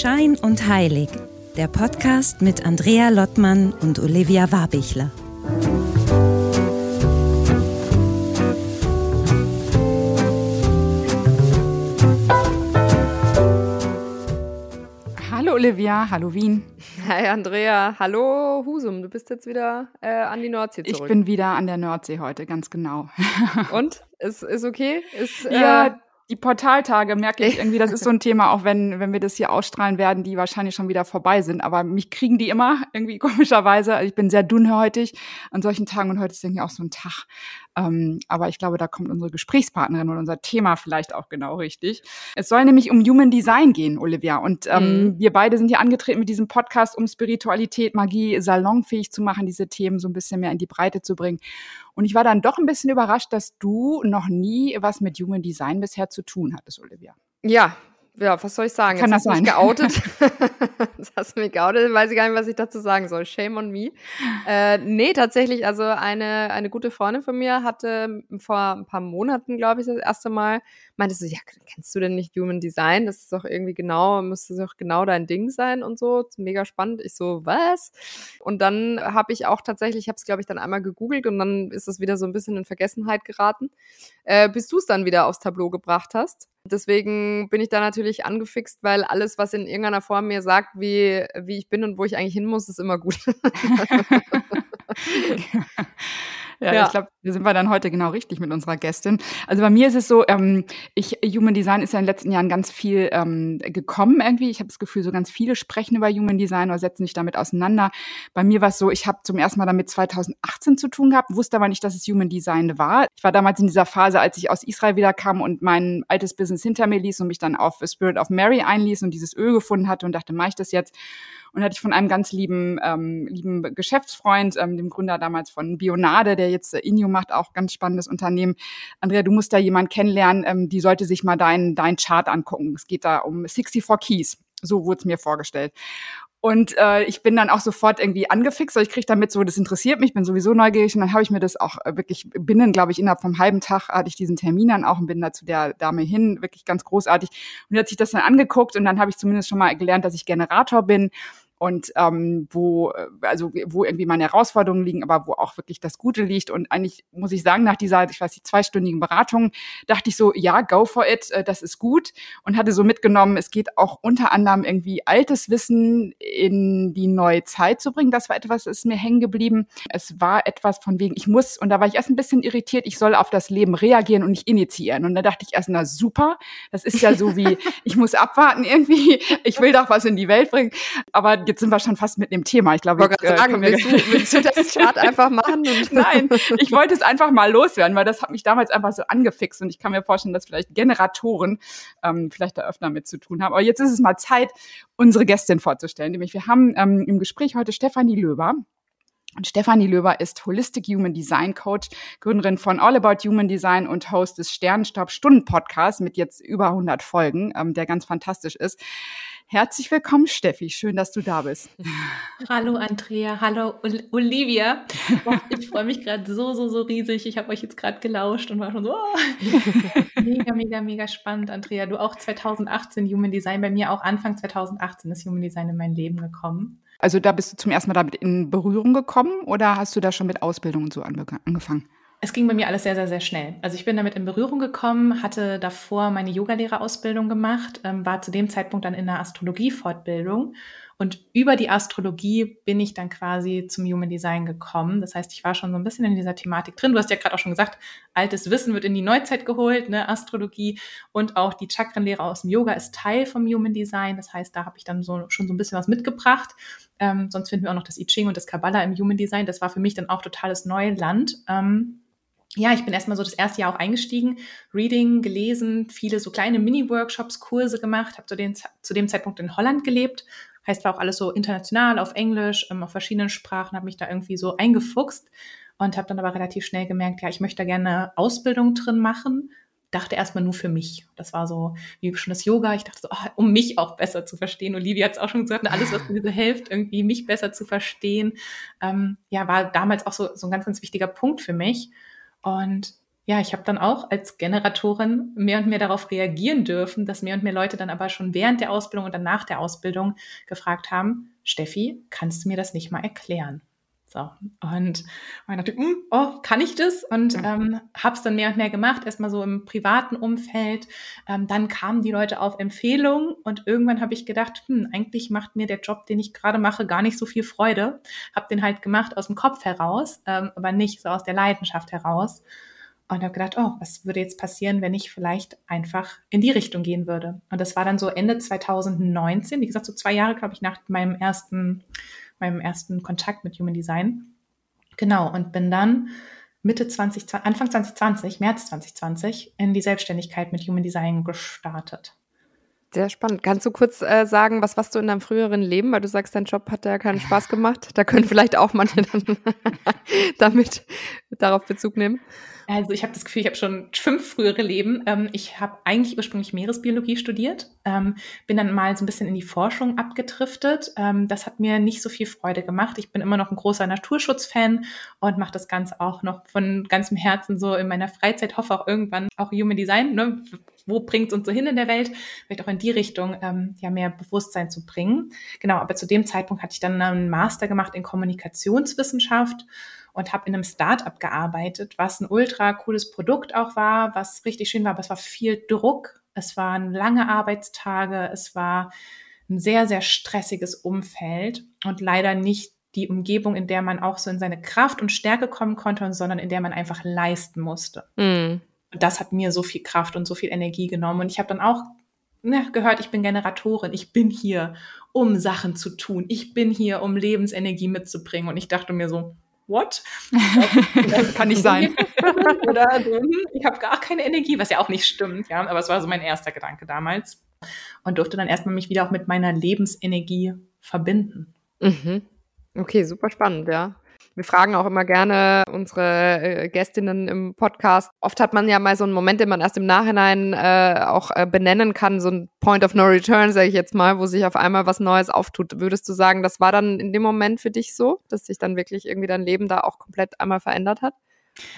Schein und Heilig, der Podcast mit Andrea Lottmann und Olivia Warbichler. Hallo Olivia, hallo Wien. Hi Andrea, hallo Husum, du bist jetzt wieder äh, an die Nordsee zurück. Ich bin wieder an der Nordsee heute, ganz genau. Und? Ist, ist okay? Ist, äh, ja, die Portaltage merke ich irgendwie, das ist so ein Thema, auch wenn, wenn wir das hier ausstrahlen werden, die wahrscheinlich schon wieder vorbei sind. Aber mich kriegen die immer irgendwie komischerweise. Also ich bin sehr dünnhäutig an solchen Tagen und heute ist irgendwie auch so ein Tag. Ähm, aber ich glaube, da kommt unsere Gesprächspartnerin und unser Thema vielleicht auch genau richtig. Es soll nämlich um Human Design gehen, Olivia. Und ähm, mhm. wir beide sind hier angetreten mit diesem Podcast, um Spiritualität, Magie salonfähig zu machen, diese Themen so ein bisschen mehr in die Breite zu bringen. Und ich war dann doch ein bisschen überrascht, dass du noch nie was mit Human Design bisher zu tun hattest, Olivia. Ja, ja, was soll ich sagen? Kann Jetzt das sein? geoutet. das hast du mich geoutet, weiß ich gar nicht, was ich dazu sagen soll. Shame on me. Äh, nee, tatsächlich, also eine, eine gute Freundin von mir hatte vor ein paar Monaten, glaube ich, das erste Mal, meinte so, ja, kennst du denn nicht Human Design? Das ist doch irgendwie genau, müsste doch genau dein Ding sein und so. Mega spannend. Ich so, was? Und dann habe ich auch tatsächlich, ich habe es, glaube ich, dann einmal gegoogelt und dann ist es wieder so ein bisschen in Vergessenheit geraten, äh, bis du es dann wieder aufs Tableau gebracht hast. Deswegen bin ich da natürlich angefixt, weil alles, was in irgendeiner Form mir sagt, wie, wie ich bin und wo ich eigentlich hin muss, ist immer gut. Ja, ja. ich glaube, da sind wir dann heute genau richtig mit unserer Gästin. Also bei mir ist es so, ähm, ich, Human Design ist ja in den letzten Jahren ganz viel ähm, gekommen irgendwie. Ich habe das Gefühl, so ganz viele sprechen über Human Design oder setzen sich damit auseinander. Bei mir war es so, ich habe zum ersten Mal damit 2018 zu tun gehabt, wusste aber nicht, dass es Human Design war. Ich war damals in dieser Phase, als ich aus Israel wieder kam und mein altes Business hinter mir ließ und mich dann auf Spirit of Mary einließ und dieses Öl gefunden hatte und dachte, mache ich das jetzt? Und hatte ich von einem ganz lieben, ähm, lieben Geschäftsfreund, ähm, dem Gründer damals von Bionade, der jetzt äh, Inio macht, auch ganz spannendes Unternehmen. Andrea, du musst da jemand kennenlernen, ähm, die sollte sich mal dein, dein Chart angucken. Es geht da um 64 Keys. So wurde es mir vorgestellt. Und äh, ich bin dann auch sofort irgendwie angefixt, weil ich kriege damit so, das interessiert mich, bin sowieso neugierig und dann habe ich mir das auch äh, wirklich binnen, glaube ich, innerhalb vom halben Tag hatte ich diesen Termin dann auch und bin da zu der Dame hin, wirklich ganz großartig. Und die hat sich das dann angeguckt und dann habe ich zumindest schon mal gelernt, dass ich Generator bin und ähm, wo, äh, also wo irgendwie meine Herausforderungen liegen, aber wo auch wirklich das Gute liegt. Und eigentlich muss ich sagen, nach dieser, ich weiß nicht, zweistündigen Beratung, dachte ich so, ja, go for it, äh, das ist gut. Und hatte so mitgenommen, es geht auch unter anderem irgendwie altes Wissen in die neue Zeit zu bringen. Das war etwas, das ist mir hängen geblieben. Es war etwas von wegen, ich muss, und da war ich erst ein bisschen irritiert, ich soll auf das Leben reagieren und nicht initiieren. Und da dachte ich erst, na super, das ist ja so wie, ich muss abwarten irgendwie, ich will doch was in die Welt bringen. Aber jetzt sind wir schon fast mit dem Thema. Ich glaube, ich äh, sagen, willst, du, willst du das Chart einfach machen? Nein, ich wollte es einfach mal loswerden, weil das hat mich damals einfach so angefixt und ich kann mir vorstellen, dass vielleicht Generatoren ähm, vielleicht da öfter mit zu tun haben. Aber jetzt ist es mal Zeit, unsere Gästin vorzustellen. Nämlich wir haben ähm, im Gespräch heute Stefanie Löber. Und Stefanie Löber ist Holistic Human Design Coach, Gründerin von All About Human Design und Host des Sternenstab Stunden Podcasts mit jetzt über 100 Folgen, ähm, der ganz fantastisch ist. Herzlich willkommen, Steffi. Schön, dass du da bist. Hallo, Andrea. Hallo, Olivia. ich freue mich gerade so, so, so riesig. Ich habe euch jetzt gerade gelauscht und war schon so oh. mega, mega, mega spannend, Andrea. Du auch 2018 Human Design. Bei mir auch Anfang 2018 ist Human Design in mein Leben gekommen. Also da bist du zum ersten Mal damit in Berührung gekommen oder hast du da schon mit Ausbildung und so angefangen? Es ging bei mir alles sehr, sehr, sehr schnell. Also ich bin damit in Berührung gekommen, hatte davor meine Yogalehrerausbildung gemacht, ähm, war zu dem Zeitpunkt dann in der Astrologiefortbildung und über die Astrologie bin ich dann quasi zum Human Design gekommen. Das heißt, ich war schon so ein bisschen in dieser Thematik drin. Du hast ja gerade auch schon gesagt, altes Wissen wird in die Neuzeit geholt, ne? Astrologie und auch die Chakrenlehre aus dem Yoga ist Teil vom Human Design. Das heißt, da habe ich dann so schon so ein bisschen was mitgebracht. Ähm, sonst finden wir auch noch das I Ching und das Kabbalah im Human Design. Das war für mich dann auch totales Neuland. Ähm, ja, ich bin erstmal so das erste Jahr auch eingestiegen, Reading gelesen, viele so kleine Mini-Workshops, Kurse gemacht, habe zu, zu dem Zeitpunkt in Holland gelebt. Heißt, war auch alles so international, auf Englisch, ähm, auf verschiedenen Sprachen, habe mich da irgendwie so eingefuchst und habe dann aber relativ schnell gemerkt, ja, ich möchte da gerne Ausbildung drin machen. Dachte erstmal nur für mich. Das war so wie schon das Yoga. Ich dachte so, oh, um mich auch besser zu verstehen. Olivia hat es auch schon gesagt, alles, was mir so hilft, irgendwie mich besser zu verstehen, ähm, ja, war damals auch so, so ein ganz, ganz wichtiger Punkt für mich. Und ja, ich habe dann auch als Generatorin mehr und mehr darauf reagieren dürfen, dass mehr und mehr Leute dann aber schon während der Ausbildung und dann nach der Ausbildung gefragt haben, Steffi, kannst du mir das nicht mal erklären? So. Und ich dachte, hm, oh, kann ich das? Und ähm, habe es dann mehr und mehr gemacht, erstmal so im privaten Umfeld. Ähm, dann kamen die Leute auf Empfehlung und irgendwann habe ich gedacht, hm, eigentlich macht mir der Job, den ich gerade mache, gar nicht so viel Freude. Habe den halt gemacht aus dem Kopf heraus, ähm, aber nicht so aus der Leidenschaft heraus. Und habe gedacht, oh, was würde jetzt passieren, wenn ich vielleicht einfach in die Richtung gehen würde? Und das war dann so Ende 2019, wie gesagt, so zwei Jahre, glaube ich, nach meinem ersten meinem ersten Kontakt mit Human Design. Genau, und bin dann Mitte 20, Anfang 2020, März 2020 in die Selbstständigkeit mit Human Design gestartet. Sehr spannend. Kannst du kurz äh, sagen, was warst du in deinem früheren Leben, weil du sagst, dein Job hat ja keinen Spaß gemacht. Da können vielleicht auch manche dann damit darauf Bezug nehmen. Also ich habe das Gefühl, ich habe schon fünf frühere Leben. Ähm, ich habe eigentlich ursprünglich Meeresbiologie studiert, ähm, bin dann mal so ein bisschen in die Forschung abgedriftet. Ähm, das hat mir nicht so viel Freude gemacht. Ich bin immer noch ein großer Naturschutzfan und mache das Ganze auch noch von ganzem Herzen so in meiner Freizeit. Hoffe auch irgendwann auch Human Design. Ne? Wo bringt es uns so hin in der Welt? Vielleicht auch in die Richtung ähm, ja mehr Bewusstsein zu bringen. Genau, aber zu dem Zeitpunkt hatte ich dann einen Master gemacht in Kommunikationswissenschaft und habe in einem Startup gearbeitet, was ein ultra cooles Produkt auch war, was richtig schön war, aber es war viel Druck, es waren lange Arbeitstage, es war ein sehr, sehr stressiges Umfeld und leider nicht die Umgebung, in der man auch so in seine Kraft und Stärke kommen konnte, sondern in der man einfach leisten musste. Mm. Und das hat mir so viel Kraft und so viel Energie genommen. Und ich habe dann auch ne, gehört, ich bin Generatorin, ich bin hier, um Sachen zu tun, ich bin hier, um Lebensenergie mitzubringen. Und ich dachte mir so, what? Kann nicht sein. Oder hm, ich habe gar keine Energie, was ja auch nicht stimmt, ja. Aber es war so mein erster Gedanke damals. Und durfte dann erstmal mich wieder auch mit meiner Lebensenergie verbinden. Mhm. Okay, super spannend, ja. Wir fragen auch immer gerne unsere äh, Gästinnen im Podcast. Oft hat man ja mal so einen Moment, den man erst im Nachhinein äh, auch äh, benennen kann, so ein Point of No Return, sage ich jetzt mal, wo sich auf einmal was Neues auftut. Würdest du sagen, das war dann in dem Moment für dich so, dass sich dann wirklich irgendwie dein Leben da auch komplett einmal verändert hat?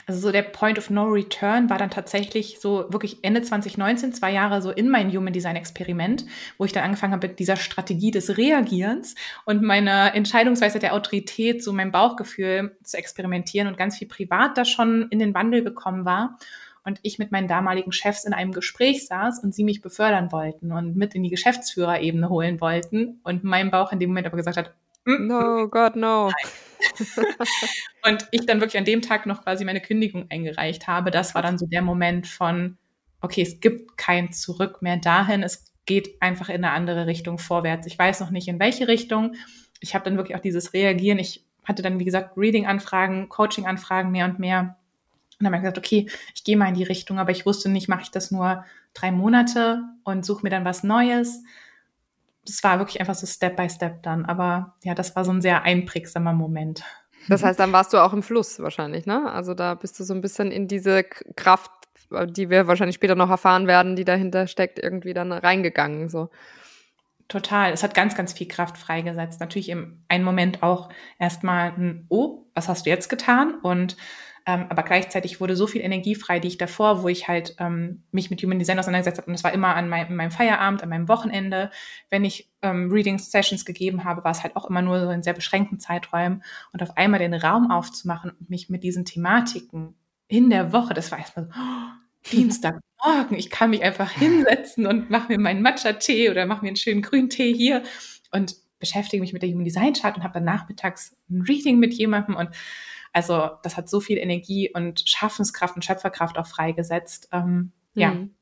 Also so der Point of No Return war dann tatsächlich so wirklich Ende 2019, zwei Jahre so in mein Human Design Experiment, wo ich dann angefangen habe mit dieser Strategie des Reagierens und meiner Entscheidungsweise der Autorität, so mein Bauchgefühl zu experimentieren und ganz viel privat da schon in den Wandel gekommen war und ich mit meinen damaligen Chefs in einem Gespräch saß und sie mich befördern wollten und mit in die Geschäftsführerebene holen wollten und mein Bauch in dem Moment aber gesagt hat, mm, no, God, no. und ich dann wirklich an dem Tag noch quasi meine Kündigung eingereicht habe. Das war dann so der Moment von, okay, es gibt kein Zurück mehr dahin. Es geht einfach in eine andere Richtung vorwärts. Ich weiß noch nicht, in welche Richtung. Ich habe dann wirklich auch dieses Reagieren. Ich hatte dann, wie gesagt, Reading-Anfragen, Coaching-Anfragen mehr und mehr. Und dann habe ich gesagt, okay, ich gehe mal in die Richtung, aber ich wusste nicht, mache ich das nur drei Monate und suche mir dann was Neues das war wirklich einfach so Step by Step dann. Aber ja, das war so ein sehr einprägsamer Moment. Das heißt, dann warst du auch im Fluss wahrscheinlich, ne? Also da bist du so ein bisschen in diese Kraft, die wir wahrscheinlich später noch erfahren werden, die dahinter steckt, irgendwie dann reingegangen, so. Total. Es hat ganz, ganz viel Kraft freigesetzt. Natürlich im einen Moment auch erstmal ein, oh, was hast du jetzt getan? Und ähm, aber gleichzeitig wurde so viel Energie frei, die ich davor, wo ich halt ähm, mich mit Human Design auseinandergesetzt habe, und das war immer an mein, meinem Feierabend, an meinem Wochenende, wenn ich ähm, Reading Sessions gegeben habe, war es halt auch immer nur so in sehr beschränkten Zeiträumen. Und auf einmal den Raum aufzumachen und mich mit diesen Thematiken in der Woche, das war erstmal so, oh, Dienstagmorgen, ich kann mich einfach hinsetzen und mache mir meinen Matcha-Tee oder mache mir einen schönen Grüntee hier und beschäftige mich mit der Human Design Chart und habe dann nachmittags ein Reading mit jemandem und also das hat so viel Energie und Schaffenskraft und Schöpferkraft auch freigesetzt. Ähm, ja. Mhm.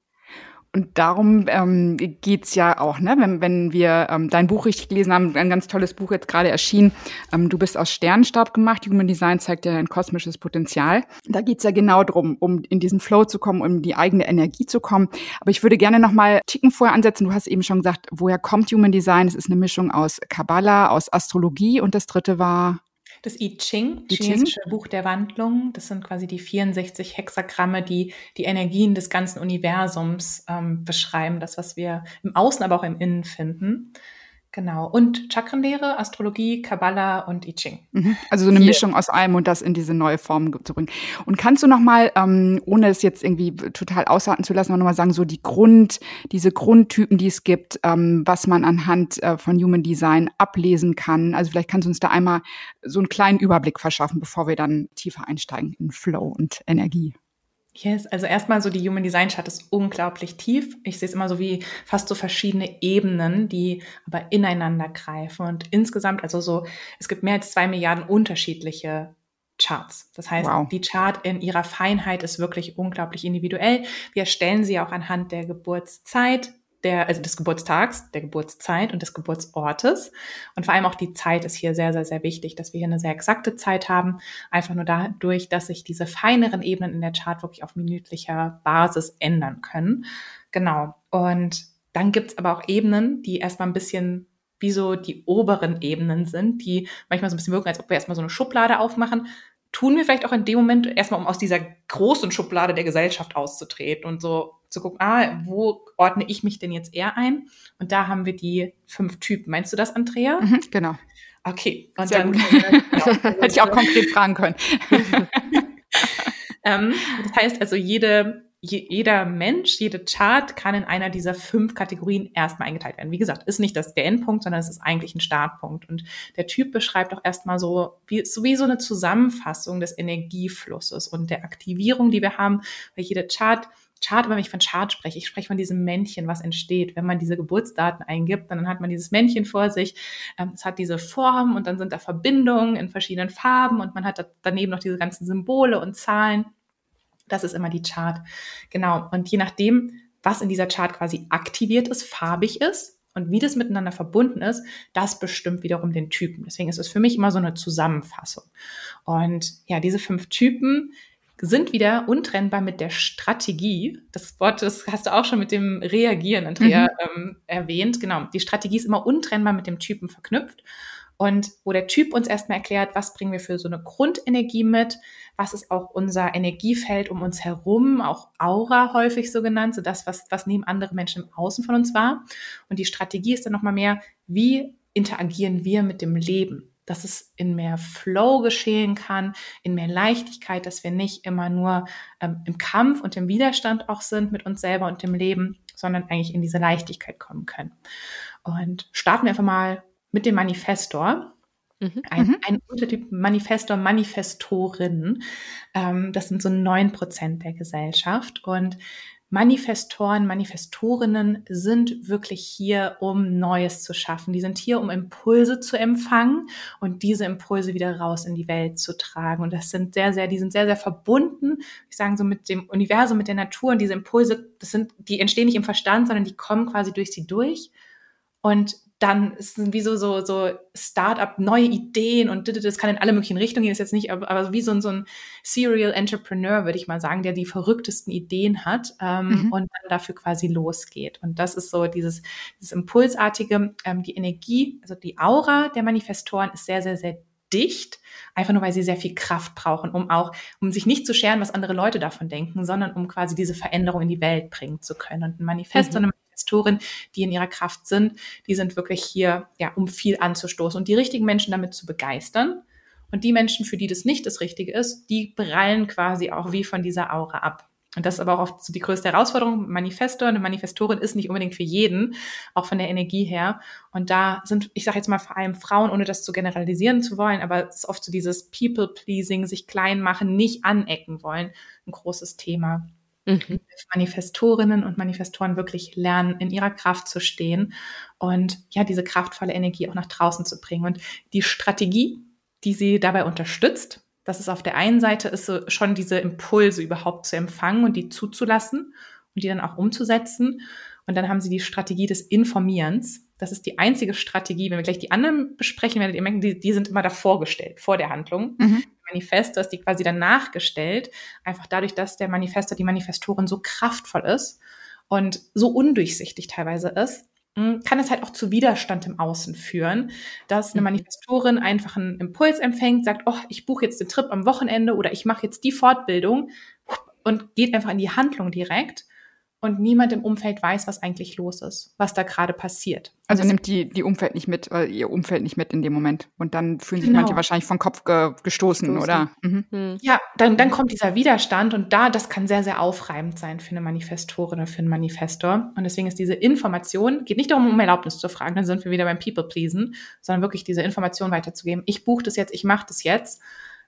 Und darum ähm, geht ja auch, ne? wenn, wenn wir ähm, dein Buch richtig gelesen haben, ein ganz tolles Buch jetzt gerade erschienen. Ähm, du bist aus Sternenstaub gemacht. Human Design zeigt ja ein kosmisches Potenzial. Da geht's ja genau drum, um in diesen Flow zu kommen, um die eigene Energie zu kommen. Aber ich würde gerne noch mal Ticken vorher ansetzen. Du hast eben schon gesagt, woher kommt Human Design? Es ist eine Mischung aus Kabbalah, aus Astrologie und das dritte war das I Ching, I chinesische Buch der Wandlung. Das sind quasi die 64 Hexagramme, die die Energien des ganzen Universums ähm, beschreiben. Das, was wir im Außen, aber auch im Innen finden. Genau. Und Chakrenlehre, Astrologie, Kabbalah und I Ching. Mhm. Also so eine Hier. Mischung aus allem und das in diese neue Form zu bringen. Und kannst du nochmal, ähm, ohne es jetzt irgendwie total ausarten zu lassen, nochmal sagen, so die Grund, diese Grundtypen, die es gibt, ähm, was man anhand äh, von Human Design ablesen kann. Also vielleicht kannst du uns da einmal so einen kleinen Überblick verschaffen, bevor wir dann tiefer einsteigen in Flow und Energie. Yes, also erstmal so die Human Design Chart ist unglaublich tief. Ich sehe es immer so wie fast so verschiedene Ebenen, die aber ineinander greifen. Und insgesamt, also so, es gibt mehr als zwei Milliarden unterschiedliche Charts. Das heißt, wow. die Chart in ihrer Feinheit ist wirklich unglaublich individuell. Wir erstellen sie auch anhand der Geburtszeit, der, also des Geburtstags, der Geburtszeit und des Geburtsortes. Und vor allem auch die Zeit ist hier sehr, sehr, sehr wichtig, dass wir hier eine sehr exakte Zeit haben. Einfach nur dadurch, dass sich diese feineren Ebenen in der Chart wirklich auf minütlicher Basis ändern können. Genau. Und dann gibt's aber auch Ebenen, die erstmal ein bisschen wie so die oberen Ebenen sind, die manchmal so ein bisschen wirken, als ob wir erstmal so eine Schublade aufmachen tun wir vielleicht auch in dem Moment erstmal, um aus dieser großen Schublade der Gesellschaft auszutreten und so zu gucken, ah, wo ordne ich mich denn jetzt eher ein? Und da haben wir die fünf Typen. Meinst du das, Andrea? Mhm, genau. Okay. Und Sehr dann gut. genau, hätte ich auch konkret fragen können. ähm, das heißt also, jede jeder Mensch, jede Chart kann in einer dieser fünf Kategorien erstmal eingeteilt werden. Wie gesagt, ist nicht das der Endpunkt, sondern es ist eigentlich ein Startpunkt. Und der Typ beschreibt auch erstmal so wie, so wie so eine Zusammenfassung des Energieflusses und der Aktivierung, die wir haben, weil jede Chart Chart, wenn ich von Chart spreche, ich spreche von diesem Männchen, was entsteht, wenn man diese Geburtsdaten eingibt, dann hat man dieses Männchen vor sich, ähm, es hat diese Form und dann sind da Verbindungen in verschiedenen Farben und man hat daneben noch diese ganzen Symbole und Zahlen. Das ist immer die Chart. Genau. Und je nachdem, was in dieser Chart quasi aktiviert ist, farbig ist und wie das miteinander verbunden ist, das bestimmt wiederum den Typen. Deswegen ist es für mich immer so eine Zusammenfassung. Und ja, diese fünf Typen sind wieder untrennbar mit der Strategie. Das Wort, das hast du auch schon mit dem Reagieren, Andrea, mhm. ähm, erwähnt. Genau. Die Strategie ist immer untrennbar mit dem Typen verknüpft und wo der Typ uns erstmal erklärt, was bringen wir für so eine Grundenergie mit, was ist auch unser Energiefeld um uns herum, auch Aura häufig so genannt, so das, was, was nehmen andere Menschen im Außen von uns wahr. Und die Strategie ist dann nochmal mehr, wie interagieren wir mit dem Leben, dass es in mehr Flow geschehen kann, in mehr Leichtigkeit, dass wir nicht immer nur ähm, im Kampf und im Widerstand auch sind mit uns selber und dem Leben, sondern eigentlich in diese Leichtigkeit kommen können. Und starten wir einfach mal mit dem Manifestor. Mhm. Ein, mhm. ein, Untertyp Manifestor, Manifestorin. Ähm, das sind so neun Prozent der Gesellschaft. Und Manifestoren, Manifestorinnen sind wirklich hier, um Neues zu schaffen. Die sind hier, um Impulse zu empfangen und diese Impulse wieder raus in die Welt zu tragen. Und das sind sehr, sehr, die sind sehr, sehr verbunden, ich sage so mit dem Universum, mit der Natur. Und diese Impulse, das sind, die entstehen nicht im Verstand, sondern die kommen quasi durch sie durch. Und dann ist es wie so, so, so Start-up, neue Ideen und das kann in alle möglichen Richtungen gehen, ist jetzt nicht, aber, aber wie so, so ein Serial Entrepreneur, würde ich mal sagen, der die verrücktesten Ideen hat ähm, mhm. und dann dafür quasi losgeht. Und das ist so dieses, dieses Impulsartige, ähm, die Energie, also die Aura der Manifestoren ist sehr, sehr, sehr dicht, einfach nur weil sie sehr viel Kraft brauchen, um auch, um sich nicht zu scheren, was andere Leute davon denken, sondern um quasi diese Veränderung in die Welt bringen zu können. Und ein Manifest mhm. und eine Investoren, die in ihrer Kraft sind, die sind wirklich hier, ja, um viel anzustoßen und die richtigen Menschen damit zu begeistern. Und die Menschen, für die das nicht das Richtige ist, die prallen quasi auch wie von dieser Aura ab. Und das ist aber auch oft so die größte Herausforderung. Manifestor, eine Manifestorin ist nicht unbedingt für jeden, auch von der Energie her. Und da sind, ich sage jetzt mal vor allem Frauen, ohne das zu generalisieren zu wollen, aber es ist oft so dieses People-Pleasing, sich klein machen, nicht anecken wollen, ein großes Thema mhm. Manifestorinnen und Manifestoren wirklich lernen, in ihrer Kraft zu stehen und ja, diese kraftvolle Energie auch nach draußen zu bringen. Und die Strategie, die sie dabei unterstützt, das ist auf der einen Seite ist so schon diese Impulse überhaupt zu empfangen und die zuzulassen und die dann auch umzusetzen. Und dann haben sie die Strategie des Informierens. Das ist die einzige Strategie. Wenn wir gleich die anderen besprechen, werdet ihr merken, die, die sind immer davor gestellt, vor der Handlung. Mhm. Manifestor ist die quasi dann nachgestellt, einfach dadurch, dass der Manifestor, die Manifestorin so kraftvoll ist und so undurchsichtig teilweise ist, hm, kann es halt auch zu Widerstand im Außen führen, dass eine mhm. Manifestorin einfach einen Impuls empfängt, sagt, oh, ich buche jetzt den Trip am Wochenende oder ich mache jetzt die Fortbildung und geht einfach in die Handlung direkt und niemand im Umfeld weiß, was eigentlich los ist, was da gerade passiert. Also nimmt die, die Umfeld nicht mit, äh, ihr Umfeld nicht mit in dem Moment. Und dann fühlen sich genau. manche wahrscheinlich vom Kopf ge gestoßen, gestoßen, oder? Mhm. Hm. Ja, dann, dann kommt dieser Widerstand und da, das kann sehr, sehr aufreibend sein für eine Manifestorin oder für einen Manifestor. Und deswegen ist diese Information, geht nicht darum, um Erlaubnis zu fragen, dann sind wir wieder beim People-Pleasen, sondern wirklich diese Information weiterzugeben. Ich buche das jetzt, ich mache das jetzt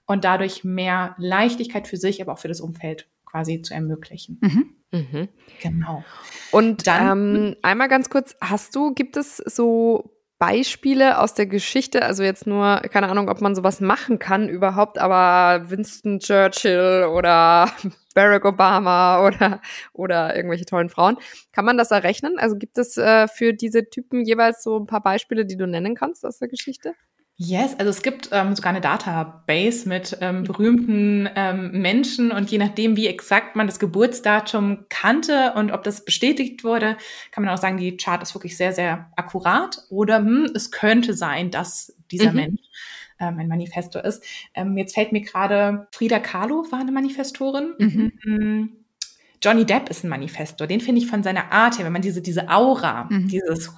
und dadurch mehr Leichtigkeit für sich, aber auch für das Umfeld quasi zu ermöglichen. Mhm. Mhm. Genau. Und dann ähm, einmal ganz kurz, hast du, gibt es so Beispiele aus der Geschichte, also jetzt nur, keine Ahnung, ob man sowas machen kann überhaupt, aber Winston Churchill oder Barack Obama oder, oder irgendwelche tollen Frauen, kann man das errechnen? Also gibt es äh, für diese Typen jeweils so ein paar Beispiele, die du nennen kannst aus der Geschichte? Yes, also es gibt ähm, sogar eine Database mit ähm, berühmten ähm, Menschen und je nachdem, wie exakt man das Geburtsdatum kannte und ob das bestätigt wurde, kann man auch sagen, die Chart ist wirklich sehr, sehr akkurat oder hm, es könnte sein, dass dieser mhm. Mensch ähm, ein Manifestor ist. Ähm, jetzt fällt mir gerade, Frida Kahlo war eine Manifestorin. Mhm. Hm, Johnny Depp ist ein Manifestor. Den finde ich von seiner Art her, wenn man diese, diese Aura, mhm. dieses,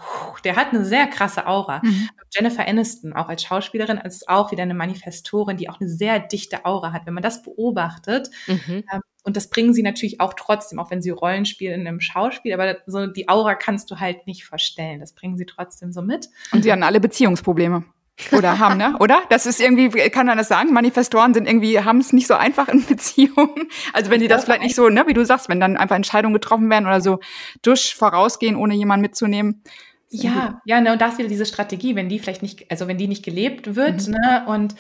der hat eine sehr krasse Aura. Mhm. Jennifer Aniston, auch als Schauspielerin, ist auch wieder eine Manifestorin, die auch eine sehr dichte Aura hat. Wenn man das beobachtet, mhm. ähm, und das bringen sie natürlich auch trotzdem, auch wenn sie Rollen spielen in einem Schauspiel, aber so die Aura kannst du halt nicht verstellen. Das bringen sie trotzdem so mit. Und sie hatten alle Beziehungsprobleme. Oder haben, ne? Oder? Das ist irgendwie, kann man das sagen? Manifestoren sind irgendwie, haben es nicht so einfach in Beziehungen. Also wenn die das vielleicht nicht so, ne, wie du sagst, wenn dann einfach Entscheidungen getroffen werden oder so dusch vorausgehen, ohne jemanden mitzunehmen. Ja, ja, ne, und da ist wieder diese Strategie, wenn die vielleicht nicht, also wenn die nicht gelebt wird, mhm. ne, und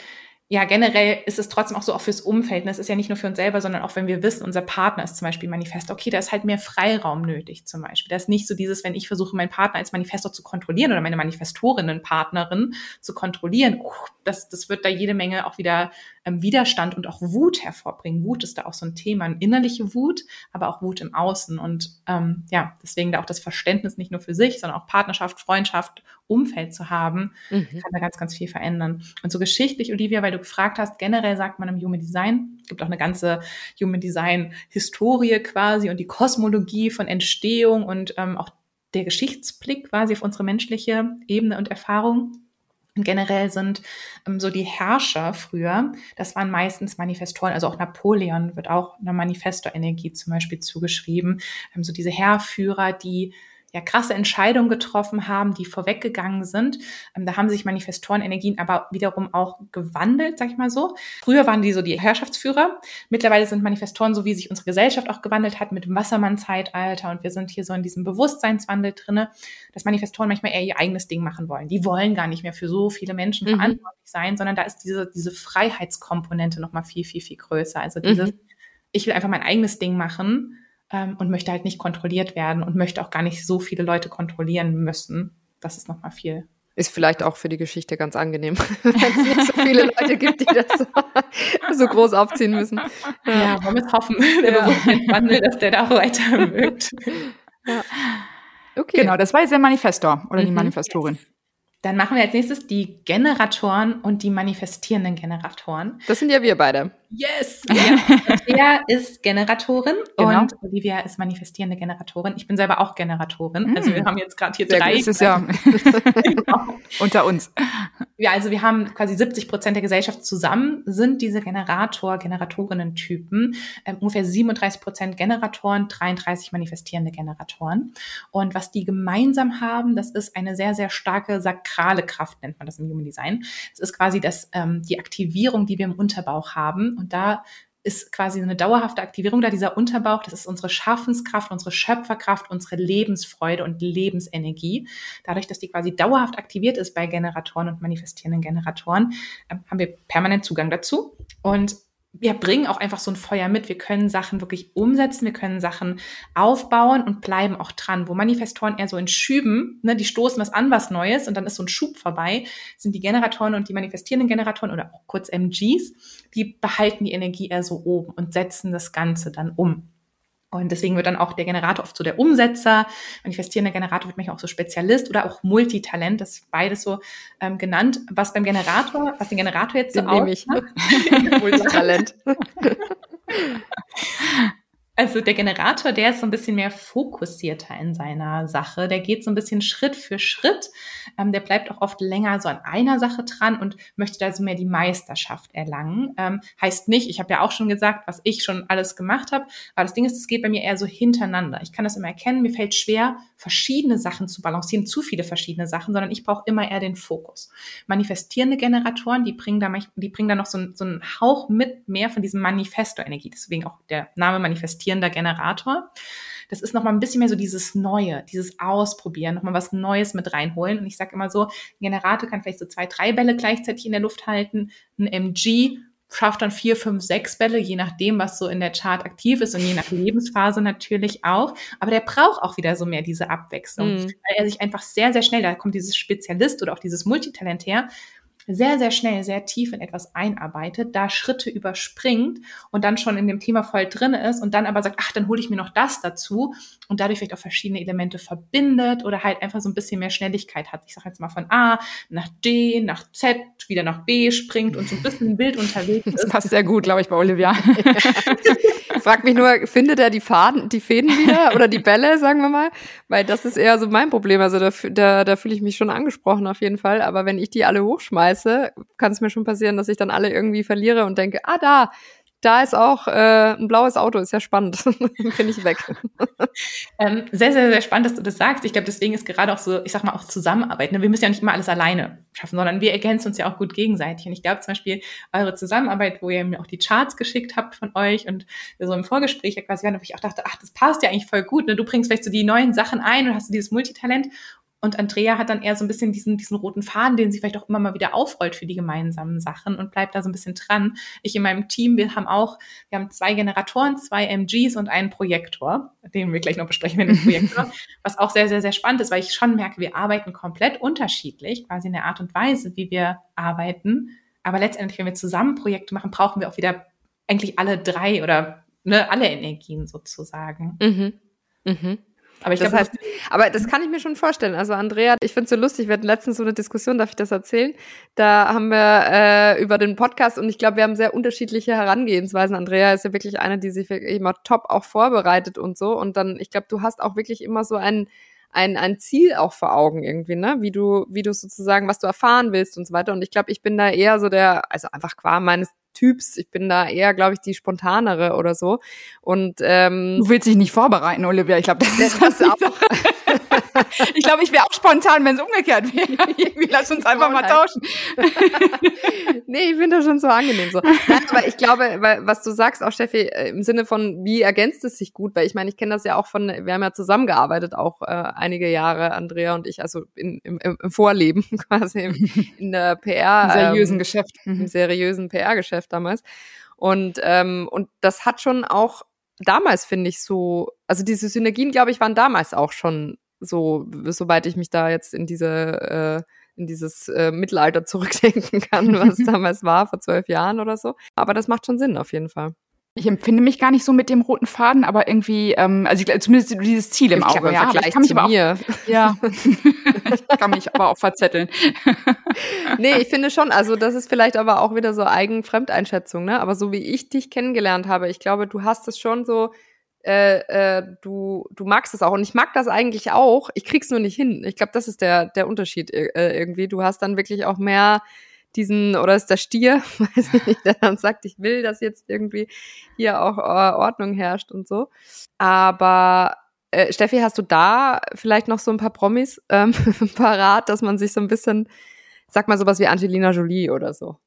ja, generell ist es trotzdem auch so auch fürs Umfeld. Ne? Es ist ja nicht nur für uns selber, sondern auch wenn wir wissen, unser Partner ist zum Beispiel Manifest. Okay, da ist halt mehr Freiraum nötig zum Beispiel. Da ist nicht so dieses, wenn ich versuche, meinen Partner als Manifestor zu kontrollieren oder meine Manifestorinnen, Partnerin zu kontrollieren, das, das wird da jede Menge auch wieder ähm, Widerstand und auch Wut hervorbringen. Wut ist da auch so ein Thema, eine innerliche Wut, aber auch Wut im Außen. Und ähm, ja, deswegen da auch das Verständnis nicht nur für sich, sondern auch Partnerschaft, Freundschaft, Umfeld zu haben, mhm. kann da ganz, ganz viel verändern. Und so geschichtlich, Olivia, weil du gefragt hast, generell sagt man im Human Design, gibt auch eine ganze Human Design Historie quasi und die Kosmologie von Entstehung und ähm, auch der Geschichtsblick quasi auf unsere menschliche Ebene und Erfahrung. Und generell sind ähm, so die Herrscher früher, das waren meistens Manifestoren, also auch Napoleon wird auch einer Manifestorenergie zum Beispiel zugeschrieben. Ähm, so diese Herrführer, die ja krasse Entscheidungen getroffen haben, die vorweggegangen sind. Ähm, da haben sich Manifestorenenergien aber wiederum auch gewandelt, sag ich mal so. Früher waren die so die Herrschaftsführer. Mittlerweile sind Manifestoren so, wie sich unsere Gesellschaft auch gewandelt hat mit dem Wassermann-Zeitalter und wir sind hier so in diesem Bewusstseinswandel drinne, dass Manifestoren manchmal eher ihr eigenes Ding machen wollen. Die wollen gar nicht mehr für so viele Menschen mhm. verantwortlich sein, sondern da ist diese, diese Freiheitskomponente nochmal viel, viel, viel größer. Also dieses, mhm. ich will einfach mein eigenes Ding machen ähm, und möchte halt nicht kontrolliert werden und möchte auch gar nicht so viele Leute kontrollieren müssen. Das ist nochmal viel. Ist vielleicht auch für die Geschichte ganz angenehm, wenn es nicht so viele Leute gibt, die das so, so groß aufziehen müssen. Ja, ja wollen wir hoffen, der ja. Bewusstseinswandel, dass der da auch weiter wirkt. Ja. Okay. Genau, das war jetzt der Manifestor oder mhm. die Manifestorin. Dann machen wir als nächstes die Generatoren und die manifestierenden Generatoren. Das sind ja wir beide. Yes! Er ist Generatorin genau. und Olivia ist manifestierende Generatorin. Ich bin selber auch Generatorin. Mm. Also wir haben jetzt gerade hier Sehr drei. Ist es ja genau. unter uns. Ja, also wir haben quasi 70 Prozent der Gesellschaft zusammen sind diese Generator, Generatorinnen-Typen. Ähm, ungefähr 37 Prozent Generatoren, 33 manifestierende Generatoren. Und was die gemeinsam haben, das ist eine sehr, sehr starke sakrale Kraft, nennt man das im Human Design. Es ist quasi das, ähm, die Aktivierung, die wir im Unterbauch haben. Und da ist quasi eine dauerhafte Aktivierung da, dieser Unterbauch, das ist unsere Schaffenskraft, unsere Schöpferkraft, unsere Lebensfreude und Lebensenergie. Dadurch, dass die quasi dauerhaft aktiviert ist bei Generatoren und manifestierenden Generatoren, ähm, haben wir permanent Zugang dazu. Und wir bringen auch einfach so ein Feuer mit. Wir können Sachen wirklich umsetzen, wir können Sachen aufbauen und bleiben auch dran. Wo Manifestoren eher so in Schüben, ne, die stoßen was an, was Neues und dann ist so ein Schub vorbei, sind die Generatoren und die manifestierenden Generatoren oder auch kurz MGs, die behalten die Energie eher so oben und setzen das Ganze dann um. Und deswegen wird dann auch der Generator oft so der Umsetzer. Manifestierender Generator wird manchmal auch so Spezialist oder auch Multitalent. Das ist beides so ähm, genannt. Was beim Generator, was den Generator jetzt so ausmacht. Multitalent. Also der Generator, der ist so ein bisschen mehr fokussierter in seiner Sache. Der geht so ein bisschen Schritt für Schritt. Ähm, der bleibt auch oft länger so an einer Sache dran und möchte da so mehr die Meisterschaft erlangen. Ähm, heißt nicht, ich habe ja auch schon gesagt, was ich schon alles gemacht habe, aber das Ding ist, es geht bei mir eher so hintereinander. Ich kann das immer erkennen, mir fällt schwer, verschiedene Sachen zu balancieren, zu viele verschiedene Sachen, sondern ich brauche immer eher den Fokus. Manifestierende Generatoren, die bringen da, die bringen da noch so, so einen Hauch mit mehr von diesem Manifesto-Energie. Deswegen auch der Name Manifestierende existierender Generator. Das ist nochmal ein bisschen mehr so dieses Neue, dieses Ausprobieren, nochmal was Neues mit reinholen. Und ich sage immer so, ein Generator kann vielleicht so zwei, drei Bälle gleichzeitig in der Luft halten. Ein MG schafft dann vier, fünf, sechs Bälle, je nachdem, was so in der Chart aktiv ist und je nach Lebensphase natürlich auch. Aber der braucht auch wieder so mehr diese Abwechslung, mm. weil er sich einfach sehr, sehr schnell, da kommt dieses Spezialist oder auch dieses Multitalent her, sehr, sehr schnell, sehr tief in etwas einarbeitet, da Schritte überspringt und dann schon in dem Thema voll drin ist und dann aber sagt, ach, dann hole ich mir noch das dazu und dadurch vielleicht auch verschiedene Elemente verbindet oder halt einfach so ein bisschen mehr Schnelligkeit hat. Ich sage jetzt mal von A nach D, nach Z, wieder nach B springt und so ein bisschen wild unterwegs ist. Das passt sehr gut, glaube ich, bei Olivia. Frag mich nur, findet er die Faden, die Fäden wieder oder die Bälle, sagen wir mal? Weil das ist eher so mein Problem. Also da, da, da fühle ich mich schon angesprochen auf jeden Fall. Aber wenn ich die alle hochschmeiße, kann es mir schon passieren, dass ich dann alle irgendwie verliere und denke, ah da, da ist auch äh, ein blaues Auto, ist ja spannend. Bin ich weg. ähm, sehr, sehr, sehr spannend, dass du das sagst. Ich glaube, deswegen ist gerade auch so, ich sag mal, auch Zusammenarbeit. Ne? Wir müssen ja nicht immer alles alleine schaffen, sondern wir ergänzen uns ja auch gut gegenseitig. Und ich glaube zum Beispiel, eure Zusammenarbeit, wo ihr mir auch die Charts geschickt habt von euch und so im Vorgespräch ja quasi waren, wo ich auch dachte, ach, das passt ja eigentlich voll gut. Ne? Du bringst vielleicht so die neuen Sachen ein und hast du dieses Multitalent und Andrea hat dann eher so ein bisschen diesen, diesen roten Faden, den sie vielleicht auch immer mal wieder aufrollt für die gemeinsamen Sachen und bleibt da so ein bisschen dran. Ich in meinem Team, wir haben auch, wir haben zwei Generatoren, zwei MGs und einen Projektor, den wir gleich noch besprechen werden, den Projektor, was auch sehr, sehr, sehr spannend ist, weil ich schon merke, wir arbeiten komplett unterschiedlich, quasi in der Art und Weise, wie wir arbeiten. Aber letztendlich, wenn wir zusammen Projekte machen, brauchen wir auch wieder eigentlich alle drei oder ne, alle Energien sozusagen. Mhm. Mhm. Aber ich das glaube, heißt, aber das kann ich mir schon vorstellen. Also Andrea, ich finde es so lustig. Wir hatten letztens so eine Diskussion, darf ich das erzählen? Da haben wir äh, über den Podcast und ich glaube, wir haben sehr unterschiedliche Herangehensweisen. Andrea ist ja wirklich eine, die sich wirklich immer top auch vorbereitet und so. Und dann, ich glaube, du hast auch wirklich immer so ein ein, ein Ziel auch vor Augen irgendwie, ne? Wie du, wie du sozusagen, was du erfahren willst und so weiter. Und ich glaube, ich bin da eher so der, also einfach qua meines Typs. Ich bin da eher, glaube ich, die spontanere oder so. Und ähm, du willst dich nicht vorbereiten, Olivia. Ich glaube, das, das ist das auch. Ich glaube, ich wäre auch spontan, wenn es umgekehrt wäre. Lass uns einfach mal tauschen. nee, ich finde das schon so angenehm so. Nein, aber ich glaube, weil, was du sagst, auch Steffi, äh, im Sinne von, wie ergänzt es sich gut? Weil ich meine, ich kenne das ja auch von, wir haben ja zusammengearbeitet auch äh, einige Jahre, Andrea und ich, also in, im, im Vorleben quasi im, in der PR. Im seriösen ähm, Geschäft. Im mhm. seriösen PR-Geschäft damals. Und, ähm, und das hat schon auch damals, finde ich, so, also diese Synergien, glaube ich, waren damals auch schon so, soweit ich mich da jetzt in diese äh, in dieses äh, Mittelalter zurückdenken kann, was damals war, vor zwölf Jahren oder so. Aber das macht schon Sinn auf jeden Fall. Ich empfinde mich gar nicht so mit dem roten Faden, aber irgendwie, ähm, also ich, zumindest dieses Ziel im Auge. Ja, aber ich kann mich aber auch, ja, ich kann mich aber auch verzetteln. nee, ich finde schon, also das ist vielleicht aber auch wieder so Eigenfremdeinschätzung, ne? Aber so wie ich dich kennengelernt habe, ich glaube, du hast es schon so äh, äh, du, du magst es auch. Und ich mag das eigentlich auch. Ich krieg's nur nicht hin. Ich glaube, das ist der, der Unterschied äh, irgendwie. Du hast dann wirklich auch mehr diesen, oder ist der Stier, weiß ich nicht, der dann sagt, ich will, dass jetzt irgendwie hier auch äh, Ordnung herrscht und so. Aber äh, Steffi, hast du da vielleicht noch so ein paar Promis ähm, parat, dass man sich so ein bisschen, sag mal sowas wie Angelina Jolie oder so.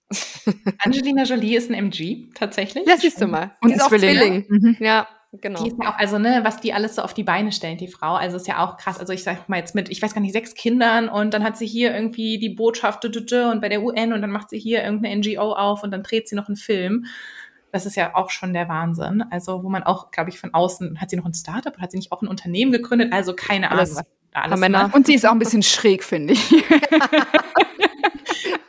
Angelina Jolie ist ein MG, tatsächlich. Ja, siehst du mal. Und ist auch Zwilling. Zwilling. Mhm. Ja. Genau. Die ist ja auch, also ne, was die alles so auf die Beine stellen, die Frau, also ist ja auch krass. Also ich sag mal jetzt mit, ich weiß gar nicht, sechs Kindern und dann hat sie hier irgendwie die Botschaft und bei der UN und dann macht sie hier irgendeine NGO auf und dann dreht sie noch einen Film. Das ist ja auch schon der Wahnsinn. Also wo man auch, glaube ich, von außen, hat sie noch ein Startup oder hat sie nicht auch ein Unternehmen gegründet? Also keine Ahnung, was da alles Männer. Und sie ist auch ein bisschen schräg, finde ich.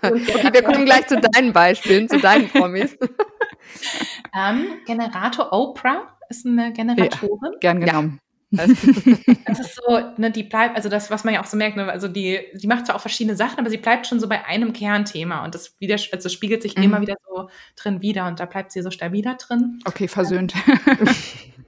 okay, wir kommen gleich zu deinen Beispielen, zu deinen Promis. ähm, Generator Oprah ist eine Generatorin. Ja, gern genommen. Ja. das ist so, ne, die bleibt, also das, was man ja auch so merkt, ne, also die, die macht zwar auch verschiedene Sachen, aber sie bleibt schon so bei einem Kernthema und das wieder, also spiegelt sich mhm. immer wieder so drin wieder und da bleibt sie so stabiler drin. Okay, versöhnt.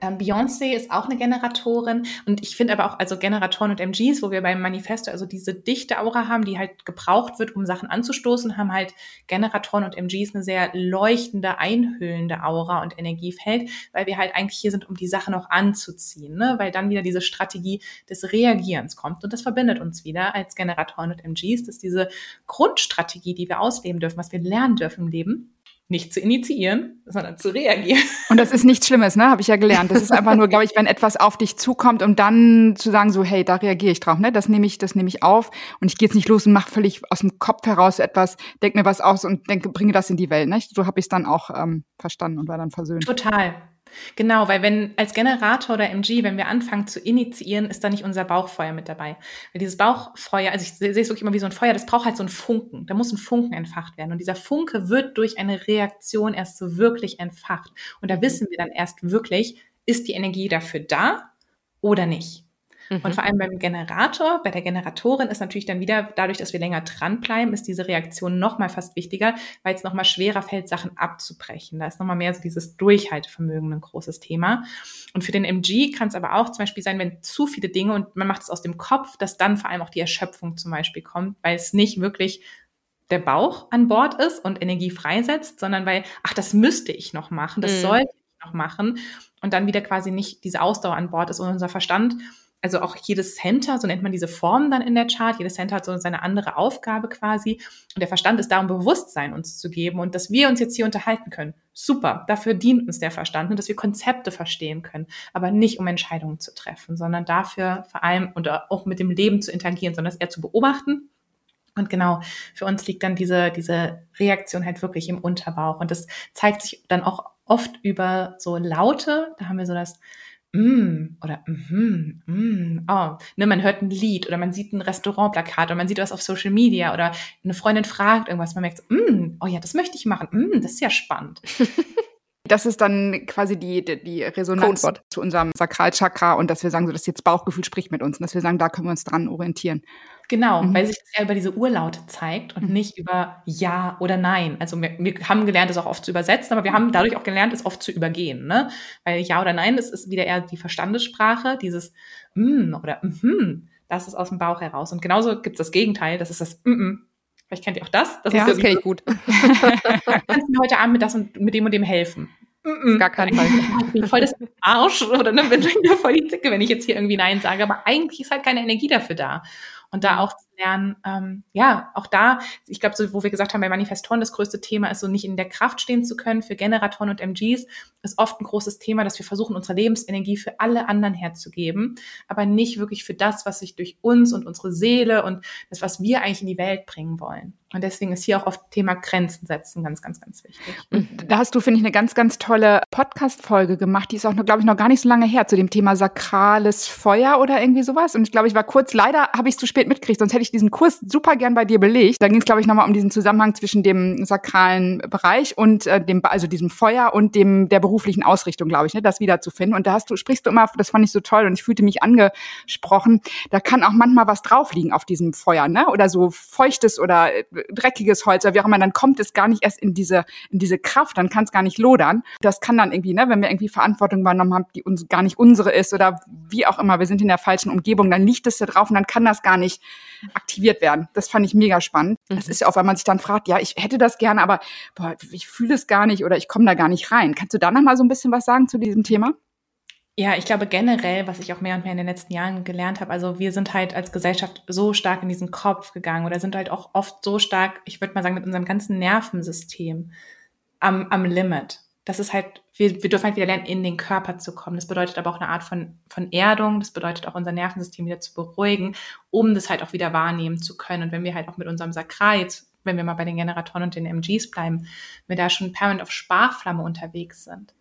Ähm, Beyoncé ist auch eine Generatorin und ich finde aber auch, also Generatoren und MGs, wo wir beim Manifesto also diese dichte Aura haben, die halt gebraucht wird, um Sachen anzustoßen, haben halt Generatoren und MGs eine sehr leuchtende, einhüllende Aura und Energiefeld, weil wir halt eigentlich hier sind, um die Sache noch anzuziehen, ne? weil dann wieder diese Strategie des Reagierens kommt und das verbindet uns wieder als Generatoren und MGs, dass diese Grundstrategie, die wir ausleben dürfen, was wir lernen dürfen im Leben, nicht zu initiieren, sondern zu reagieren. Und das ist nichts Schlimmes, ne? Habe ich ja gelernt. Das ist einfach nur, glaube ich, wenn etwas auf dich zukommt und dann zu sagen so, hey, da reagiere ich drauf, ne? Das nehme ich, das nehme ich auf und ich gehe jetzt nicht los und mache völlig aus dem Kopf heraus etwas, denke mir was aus und denke, bringe das in die Welt, ne? So habe ich es dann auch ähm, verstanden und war dann versöhnt. Total. Genau, weil wenn als Generator oder MG, wenn wir anfangen zu initiieren, ist da nicht unser Bauchfeuer mit dabei. Weil dieses Bauchfeuer, also ich sehe es wirklich immer wie so ein Feuer, das braucht halt so einen Funken. Da muss ein Funken entfacht werden. Und dieser Funke wird durch eine Reaktion erst so wirklich entfacht. Und da wissen wir dann erst wirklich, ist die Energie dafür da oder nicht. Mhm. Und vor allem beim Generator, bei der Generatorin ist natürlich dann wieder, dadurch, dass wir länger dranbleiben, ist diese Reaktion nochmal fast wichtiger, weil es nochmal schwerer fällt, Sachen abzubrechen. Da ist nochmal mehr so dieses Durchhaltevermögen ein großes Thema. Und für den MG kann es aber auch zum Beispiel sein, wenn zu viele Dinge und man macht es aus dem Kopf, dass dann vor allem auch die Erschöpfung zum Beispiel kommt, weil es nicht wirklich der Bauch an Bord ist und Energie freisetzt, sondern weil, ach, das müsste ich noch machen, das mhm. sollte ich noch machen und dann wieder quasi nicht diese Ausdauer an Bord ist und unser Verstand also auch jedes Center, so nennt man diese Form dann in der Chart, jedes Center hat so seine andere Aufgabe quasi. Und der Verstand ist da, um Bewusstsein uns zu geben und dass wir uns jetzt hier unterhalten können. Super, dafür dient uns der Verstand und dass wir Konzepte verstehen können, aber nicht um Entscheidungen zu treffen, sondern dafür vor allem und auch mit dem Leben zu interagieren, sondern es eher zu beobachten und genau, für uns liegt dann diese, diese Reaktion halt wirklich im Unterbauch. Und das zeigt sich dann auch oft über so Laute. Da haben wir so das mm, oder mm, mm, oh, ne, man hört ein Lied oder man sieht ein Restaurantplakat oder man sieht was auf Social Media oder eine Freundin fragt irgendwas, man merkt, so, mm, oh ja, das möchte ich machen, mm, das ist ja spannend. Das ist dann quasi die, die, die Resonanz Codewort. zu unserem Sakralchakra und dass wir sagen, so das jetzt Bauchgefühl spricht mit uns und dass wir sagen, da können wir uns dran orientieren. Genau, mhm. weil sich das ja über diese Urlaute zeigt und mhm. nicht über Ja oder Nein. Also wir, wir haben gelernt, es auch oft zu übersetzen, aber wir haben dadurch auch gelernt, es oft zu übergehen. Ne? Weil Ja oder Nein, das ist wieder eher die Verstandessprache, dieses Mm oder Mhm, das ist aus dem Bauch heraus. Und genauso gibt es das Gegenteil, das ist das Mm, -mm. Vielleicht kennt ihr auch das. Das ja, ist das kenne ich gut. kannst mir heute Abend mit, das und, mit dem und dem helfen. Mm Gar keinen Fall. Ich voll das Arsch oder ne, bin voll die Zicke, wenn ich jetzt hier irgendwie Nein sage. Aber eigentlich ist halt keine Energie dafür da. Und da auch lernen, ähm, ja, auch da, ich glaube, so, wo wir gesagt haben, bei Manifestoren das größte Thema ist so nicht in der Kraft stehen zu können. Für Generatoren und MGs ist oft ein großes Thema, dass wir versuchen, unsere Lebensenergie für alle anderen herzugeben, aber nicht wirklich für das, was sich durch uns und unsere Seele und das, was wir eigentlich in die Welt bringen wollen. Und deswegen ist hier auch oft Thema Grenzen setzen ganz, ganz, ganz wichtig. Und da hast du, finde ich, eine ganz, ganz tolle Podcast-Folge gemacht. Die ist auch, glaube ich, noch gar nicht so lange her zu dem Thema sakrales Feuer oder irgendwie sowas. Und ich glaube, ich war kurz, leider habe ich es zu spät mitgekriegt, sonst hätte ich diesen Kurs super gern bei dir belegt. Da ging es, glaube ich, nochmal um diesen Zusammenhang zwischen dem sakralen Bereich und äh, dem, also diesem Feuer und dem der beruflichen Ausrichtung, glaube ich, ne, das wiederzufinden. Und da hast du, sprichst du immer, das fand ich so toll und ich fühlte mich angesprochen. Da kann auch manchmal was drauf liegen auf diesem Feuer, ne? Oder so feuchtes oder äh, dreckiges Holz oder wie auch immer, dann kommt es gar nicht erst in diese, in diese Kraft, dann kann es gar nicht lodern. Das kann dann irgendwie, ne, wenn wir irgendwie Verantwortung übernommen haben, die uns gar nicht unsere ist oder wie auch immer, wir sind in der falschen Umgebung, dann liegt es da drauf und dann kann das gar nicht aktiviert werden. Das fand ich mega spannend. Mhm. Das ist ja auch, wenn man sich dann fragt, ja, ich hätte das gerne, aber boah, ich fühle es gar nicht oder ich komme da gar nicht rein. Kannst du da noch mal so ein bisschen was sagen zu diesem Thema? Ja, ich glaube generell, was ich auch mehr und mehr in den letzten Jahren gelernt habe, also wir sind halt als Gesellschaft so stark in diesen Kopf gegangen oder sind halt auch oft so stark, ich würde mal sagen, mit unserem ganzen Nervensystem am, am Limit. Das ist halt, wir, wir dürfen halt wieder lernen, in den Körper zu kommen. Das bedeutet aber auch eine Art von, von Erdung. Das bedeutet auch unser Nervensystem wieder zu beruhigen, um das halt auch wieder wahrnehmen zu können. Und wenn wir halt auch mit unserem Sakral, wenn wir mal bei den Generatoren und den MGs bleiben, wir da schon permanent auf Sparflamme unterwegs sind,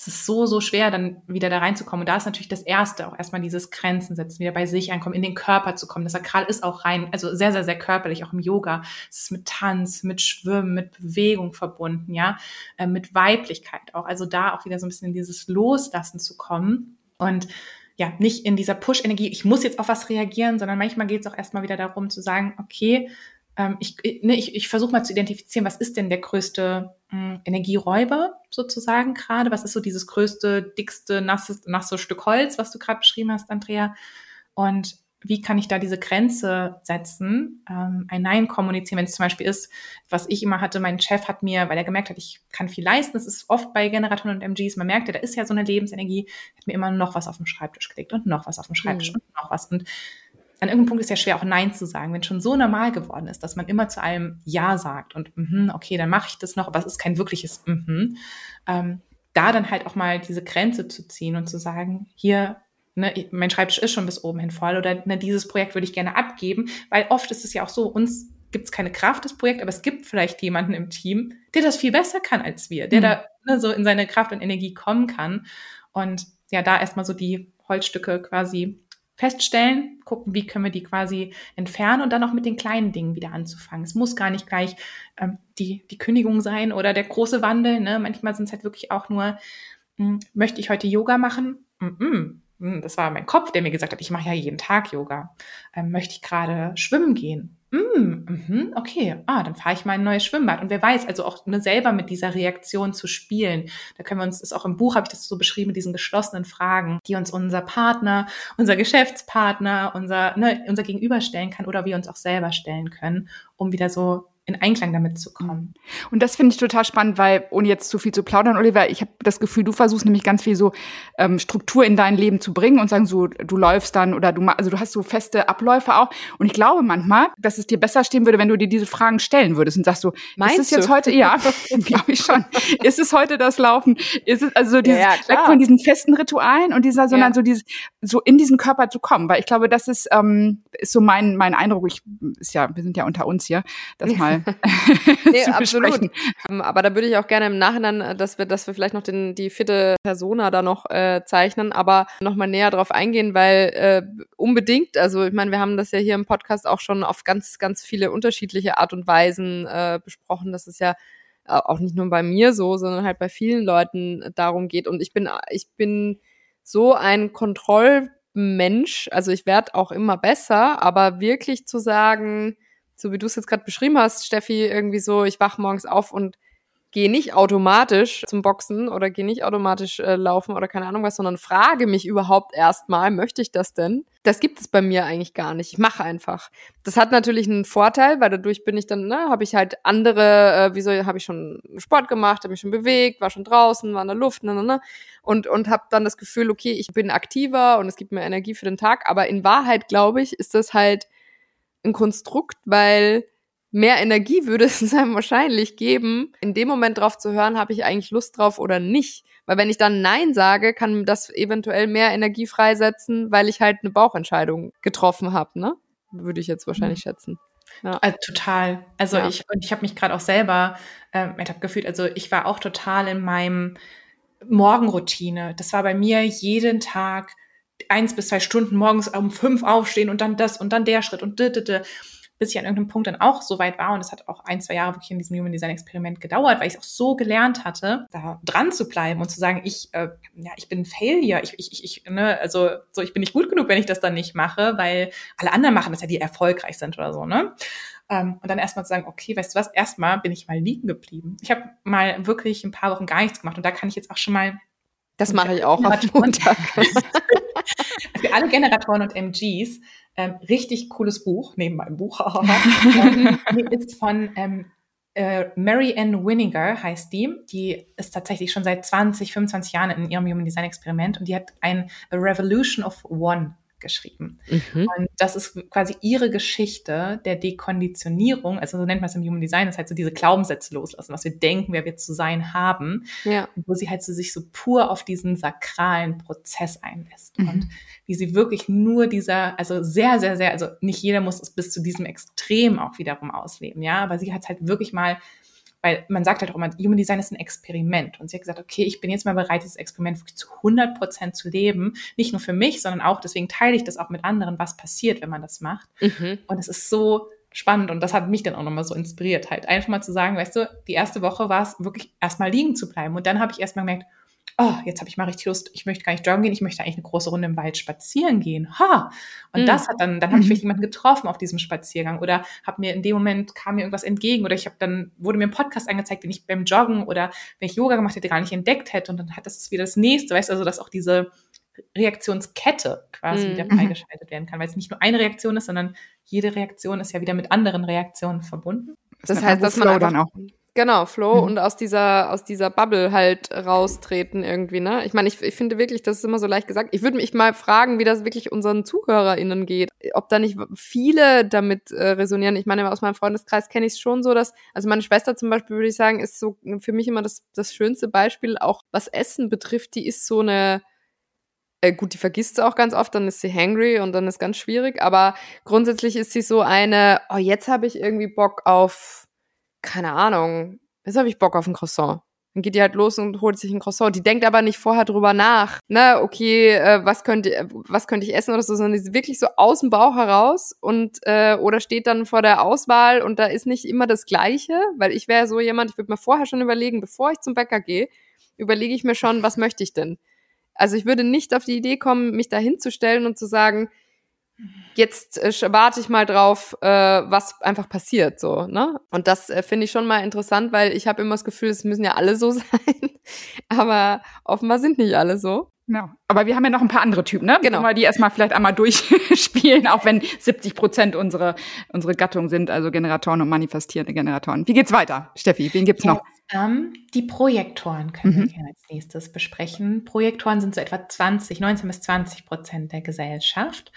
es ist so, so schwer, dann wieder da reinzukommen. Und da ist natürlich das Erste, auch erstmal dieses Grenzen setzen, wieder bei sich ankommen, in den Körper zu kommen. Das Sakral ist auch rein, also sehr, sehr, sehr körperlich, auch im Yoga. Es ist mit Tanz, mit Schwimmen, mit Bewegung verbunden, ja, äh, mit Weiblichkeit auch. Also da auch wieder so ein bisschen in dieses Loslassen zu kommen. Und ja, nicht in dieser Push-Energie, ich muss jetzt auf was reagieren, sondern manchmal geht es auch erstmal wieder darum zu sagen, okay, ähm, ich, ne, ich, ich versuche mal zu identifizieren, was ist denn der größte mh, hm, Energieräuber sozusagen gerade? Was ist so dieses größte, dickste, nasse, nasse Stück Holz, was du gerade beschrieben hast, Andrea? Und wie kann ich da diese Grenze setzen, ähm, ein Nein kommunizieren, wenn es zum Beispiel ist, was ich immer hatte, mein Chef hat mir, weil er gemerkt hat, ich kann viel leisten, das ist oft bei Generatoren und MGs, man merkt ja, da ist ja so eine Lebensenergie, hat mir immer noch was auf den Schreibtisch gelegt und noch was auf den Schreibtisch mhm. und noch was. Und an irgendeinem Punkt ist ja schwer, auch Nein zu sagen, wenn es schon so normal geworden ist, dass man immer zu allem Ja sagt und mm okay, dann mache ich das noch, aber es ist kein wirkliches mm ähm, da dann halt auch mal diese Grenze zu ziehen und zu sagen, hier, ne, mein Schreibtisch ist schon bis oben hin voll oder ne, dieses Projekt würde ich gerne abgeben, weil oft ist es ja auch so, uns gibt es keine Kraft, das Projekt, aber es gibt vielleicht jemanden im Team, der das viel besser kann als wir, der mhm. da ne, so in seine Kraft und Energie kommen kann und ja, da erstmal so die Holzstücke quasi feststellen, gucken, wie können wir die quasi entfernen und dann auch mit den kleinen Dingen wieder anzufangen. Es muss gar nicht gleich ähm, die, die Kündigung sein oder der große Wandel. Ne? Manchmal sind es halt wirklich auch nur, mh, hm, möchte ich heute Yoga machen? Mm -mm. Das war mein Kopf, der mir gesagt hat, ich mache ja jeden Tag Yoga. Ähm, möchte ich gerade schwimmen gehen? Mm, okay, ah, dann fahre ich mal ein neues Schwimmbad. Und wer weiß, also auch ne, selber mit dieser Reaktion zu spielen. Da können wir uns, ist auch im Buch, habe ich das so beschrieben, mit diesen geschlossenen Fragen, die uns unser Partner, unser Geschäftspartner, unser, ne, unser Gegenüber stellen kann oder wir uns auch selber stellen können, um wieder so in Einklang damit zu kommen. Und das finde ich total spannend, weil, ohne jetzt zu viel zu plaudern, Oliver, ich habe das Gefühl, du versuchst nämlich ganz viel so ähm, Struktur in dein Leben zu bringen und sagen so, du läufst dann oder du, also du hast so feste Abläufe auch. Und ich glaube manchmal, dass es dir besser stehen würde, wenn du dir diese Fragen stellen würdest und sagst so, Meinst ist es jetzt du? heute, ja, glaube ich schon. ist es heute das Laufen? Ist es also so dieses, ja, ja, weg von diesen festen Ritualen und dieser, sondern ja. so dieses, so in diesen Körper zu kommen, weil ich glaube, das ist, ähm, ist so mein, mein Eindruck. Ich, ist ja, wir sind ja unter uns hier, das mal nee, absolut. Ähm, aber da würde ich auch gerne im Nachhinein, äh, dass wir, dass wir vielleicht noch den, die vierte Persona da noch äh, zeichnen, aber nochmal näher drauf eingehen, weil äh, unbedingt, also ich meine, wir haben das ja hier im Podcast auch schon auf ganz, ganz viele unterschiedliche Art und Weisen äh, besprochen. Das ist ja auch nicht nur bei mir so, sondern halt bei vielen Leuten darum geht. Und ich bin, ich bin so ein Kontrollmensch, also ich werde auch immer besser, aber wirklich zu sagen, so wie du es jetzt gerade beschrieben hast, Steffi, irgendwie so, ich wach morgens auf und gehe nicht automatisch zum Boxen oder gehe nicht automatisch äh, laufen oder keine Ahnung was, sondern frage mich überhaupt erstmal, möchte ich das denn? Das gibt es bei mir eigentlich gar nicht. Ich mache einfach. Das hat natürlich einen Vorteil, weil dadurch bin ich dann, ne, habe ich halt andere, äh, wieso habe ich schon Sport gemacht, habe mich schon bewegt, war schon draußen, war in der Luft, ne, ne, ne, und und habe dann das Gefühl, okay, ich bin aktiver und es gibt mir Energie für den Tag, aber in Wahrheit glaube ich, ist das halt ein Konstrukt, weil mehr Energie würde es einem wahrscheinlich geben, in dem Moment drauf zu hören, habe ich eigentlich Lust drauf oder nicht. Weil wenn ich dann Nein sage, kann das eventuell mehr Energie freisetzen, weil ich halt eine Bauchentscheidung getroffen habe, ne? Würde ich jetzt wahrscheinlich mhm. schätzen. Ja. Also, total. Also ja. ich und ich habe mich gerade auch selber äh, hab gefühlt, also ich war auch total in meinem Morgenroutine. Das war bei mir jeden Tag eins bis zwei Stunden morgens um fünf aufstehen und dann das und dann der Schritt und d, d, d, bis ich an irgendeinem Punkt dann auch so weit war und es hat auch ein, zwei Jahre wirklich in diesem Human Design Experiment gedauert, weil ich auch so gelernt hatte, da dran zu bleiben und zu sagen, ich, äh, ja, ich bin ein Failure, ich, ich, ich, ne, also so, ich bin nicht gut genug, wenn ich das dann nicht mache, weil alle anderen machen das ja, die erfolgreich sind oder so, ne? Ähm, und dann erstmal zu sagen, okay, weißt du was, erstmal bin ich mal liegen geblieben. Ich habe mal wirklich ein paar Wochen gar nichts gemacht und da kann ich jetzt auch schon mal das mache ich auch am Montag. Für alle Generatoren und MGs, ähm, richtig cooles Buch, neben meinem Buch. ähm, ist von ähm, äh, Mary Ann Winninger, heißt die. Die ist tatsächlich schon seit 20, 25 Jahren in ihrem Human Design Experiment und die hat ein A Revolution of One geschrieben. Mhm. Und das ist quasi ihre Geschichte der Dekonditionierung, also so nennt man es im Human Design, ist halt so diese Glaubenssätze loslassen, was wir denken, wer wir zu sein haben, ja. wo sie halt so sich so pur auf diesen sakralen Prozess einlässt mhm. und wie sie wirklich nur dieser, also sehr, sehr, sehr, also nicht jeder muss es bis zu diesem Extrem auch wiederum ausleben, ja, aber sie hat halt wirklich mal weil man sagt halt auch immer, Human Design ist ein Experiment. Und sie hat gesagt, okay, ich bin jetzt mal bereit, dieses Experiment wirklich zu 100 Prozent zu leben. Nicht nur für mich, sondern auch, deswegen teile ich das auch mit anderen, was passiert, wenn man das macht. Mhm. Und es ist so spannend und das hat mich dann auch nochmal so inspiriert, halt einfach mal zu sagen, weißt du, die erste Woche war es wirklich erstmal liegen zu bleiben. Und dann habe ich erstmal gemerkt, oh, jetzt habe ich mal richtig Lust, ich möchte gar nicht joggen gehen, ich möchte eigentlich eine große Runde im Wald spazieren gehen. Ha! Und mhm. das hat dann, dann habe ich vielleicht jemanden getroffen auf diesem Spaziergang oder habe mir in dem Moment kam mir irgendwas entgegen oder ich habe dann, wurde mir ein Podcast angezeigt, den ich beim Joggen oder wenn ich Yoga gemacht hätte, gar nicht entdeckt hätte und dann hat das wieder das nächste, weißt du, also dass auch diese Reaktionskette quasi mhm. wieder freigeschaltet werden kann, weil es nicht nur eine Reaktion ist, sondern jede Reaktion ist ja wieder mit anderen Reaktionen verbunden. Das, das heißt, dass man einfach, dann auch Genau, Flow mhm. und aus dieser, aus dieser Bubble halt raustreten irgendwie, ne? Ich meine, ich, ich finde wirklich, das ist immer so leicht gesagt. Ich würde mich mal fragen, wie das wirklich unseren ZuhörerInnen geht. Ob da nicht viele damit äh, resonieren. Ich meine, aus meinem Freundeskreis kenne ich es schon so, dass, also meine Schwester zum Beispiel, würde ich sagen, ist so für mich immer das, das schönste Beispiel, auch was Essen betrifft, die ist so eine, äh, gut, die vergisst sie auch ganz oft, dann ist sie hangry und dann ist ganz schwierig, aber grundsätzlich ist sie so eine, oh, jetzt habe ich irgendwie Bock auf keine Ahnung, jetzt habe ich Bock auf ein Croissant. Dann geht die halt los und holt sich ein Croissant. Die denkt aber nicht vorher drüber nach, ne, okay, äh, was könnte, was könnte ich essen oder so, sondern die ist wirklich so aus dem Bauch heraus und äh, oder steht dann vor der Auswahl und da ist nicht immer das Gleiche, weil ich wäre so jemand, ich würde mir vorher schon überlegen, bevor ich zum Bäcker gehe, überlege ich mir schon, was möchte ich denn? Also ich würde nicht auf die Idee kommen, mich da hinzustellen und zu sagen, jetzt äh, warte ich mal drauf, äh, was einfach passiert, so, ne? Und das äh, finde ich schon mal interessant, weil ich habe immer das Gefühl, es müssen ja alle so sein, aber offenbar sind nicht alle so. Ja, aber wir haben ja noch ein paar andere Typen, ne? Genau. Mal die erstmal vielleicht einmal durchspielen, auch wenn 70 Prozent unsere, unsere Gattung sind, also Generatoren und manifestierende Generatoren. Wie geht's weiter, Steffi? Wen gibt's noch? Ähm, die Projektoren können mhm. wir gerne als nächstes besprechen. Projektoren sind so etwa 20, 19 bis 20 Prozent der Gesellschaft.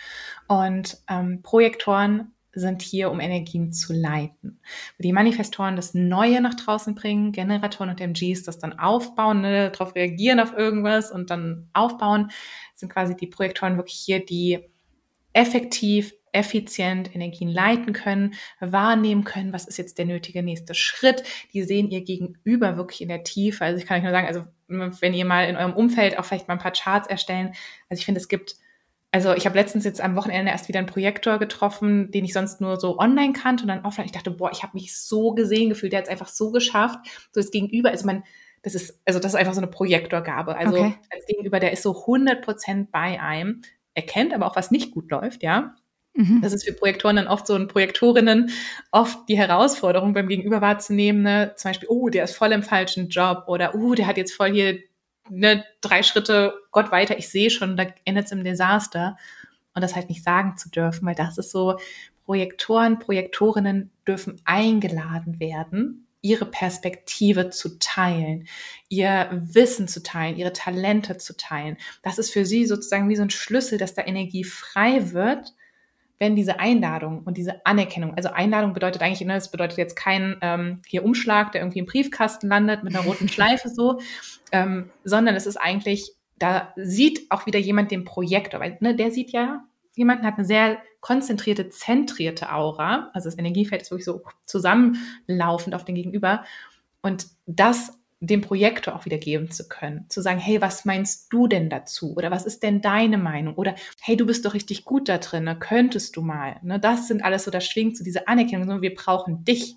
Und ähm, Projektoren sind hier, um Energien zu leiten. Die Manifestoren das Neue nach draußen bringen, Generatoren und MGs das dann aufbauen, ne, darauf reagieren auf irgendwas und dann aufbauen, sind quasi die Projektoren wirklich hier, die effektiv, effizient Energien leiten können, wahrnehmen können, was ist jetzt der nötige nächste Schritt. Die sehen ihr Gegenüber wirklich in der Tiefe. Also ich kann euch nur sagen, also wenn ihr mal in eurem Umfeld auch vielleicht mal ein paar Charts erstellen, also ich finde, es gibt also ich habe letztens jetzt am Wochenende erst wieder einen Projektor getroffen, den ich sonst nur so online kannte und dann offline. Ich dachte, boah, ich habe mich so gesehen gefühlt, der hat es einfach so geschafft. So das Gegenüber ist man, das ist, also das ist einfach so eine Projektorgabe. Also okay. als Gegenüber, der ist so 100 Prozent bei einem, erkennt aber auch, was nicht gut läuft, ja. Mhm. Das ist für Projektoren dann oft so und Projektorinnen oft die Herausforderung beim Gegenüber wahrzunehmen, ne? zum Beispiel, oh, der ist voll im falschen Job oder oh, der hat jetzt voll hier ne, drei Schritte Gott weiter, ich sehe schon, da endet es im Desaster. Und das halt nicht sagen zu dürfen, weil das ist so, Projektoren, Projektorinnen dürfen eingeladen werden, ihre Perspektive zu teilen, ihr Wissen zu teilen, ihre Talente zu teilen. Das ist für sie sozusagen wie so ein Schlüssel, dass da Energie frei wird, wenn diese Einladung und diese Anerkennung, also Einladung bedeutet eigentlich, ne, das bedeutet jetzt kein ähm, hier Umschlag, der irgendwie im Briefkasten landet mit einer roten Schleife so, ähm, sondern es ist eigentlich, da sieht auch wieder jemand den Projektor, weil ne, der sieht ja, jemanden hat eine sehr konzentrierte, zentrierte Aura, also das Energiefeld ist wirklich so zusammenlaufend auf den Gegenüber. Und das dem Projektor auch wieder geben zu können. Zu sagen, hey, was meinst du denn dazu? Oder was ist denn deine Meinung? Oder hey, du bist doch richtig gut da drin, ne? könntest du mal. Ne? Das sind alles so, das schwingt zu so dieser Anerkennung, wir brauchen dich.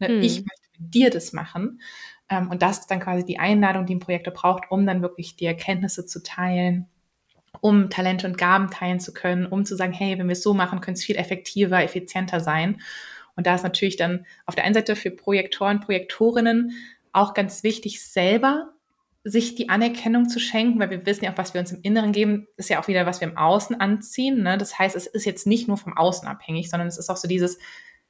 Ne? Hm. Ich möchte mit dir das machen. Ähm, und das ist dann quasi die Einladung, die ein Projektor braucht, um dann wirklich die Erkenntnisse zu teilen, um Talente und Gaben teilen zu können, um zu sagen, hey, wenn wir es so machen, könnte es viel effektiver, effizienter sein. Und da ist natürlich dann auf der einen Seite für Projektoren, Projektorinnen auch ganz wichtig, selber sich die Anerkennung zu schenken, weil wir wissen ja auch, was wir uns im Inneren geben, ist ja auch wieder, was wir im Außen anziehen. Ne? Das heißt, es ist jetzt nicht nur vom Außen abhängig, sondern es ist auch so dieses,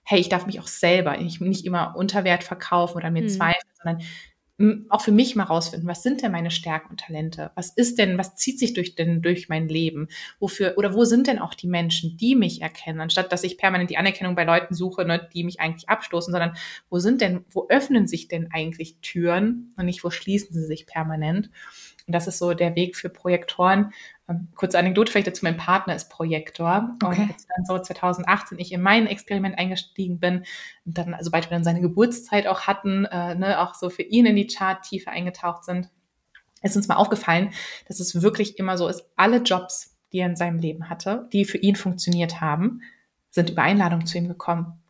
hey, ich darf mich auch selber nicht, immer unter Wert verkaufen oder mir mhm. zweifeln, sondern auch für mich mal rausfinden, was sind denn meine Stärken und Talente? Was ist denn, was zieht sich durch denn durch mein Leben? Wofür oder wo sind denn auch die Menschen, die mich erkennen, anstatt dass ich permanent die Anerkennung bei Leuten suche, ne, die mich eigentlich abstoßen, sondern wo sind denn, wo öffnen sich denn eigentlich Türen und nicht wo schließen sie sich permanent? Und das ist so der Weg für Projektoren. Ähm, kurze Anekdote vielleicht dazu, mein Partner ist Projektor. Okay. Und als dann so 2018 ich in mein Experiment eingestiegen bin, und dann, sobald wir dann seine Geburtszeit auch hatten, äh, ne, auch so für ihn in die Charttiefe eingetaucht sind, ist uns mal aufgefallen, dass es wirklich immer so ist, alle Jobs, die er in seinem Leben hatte, die für ihn funktioniert haben, sind über Einladung zu ihm gekommen.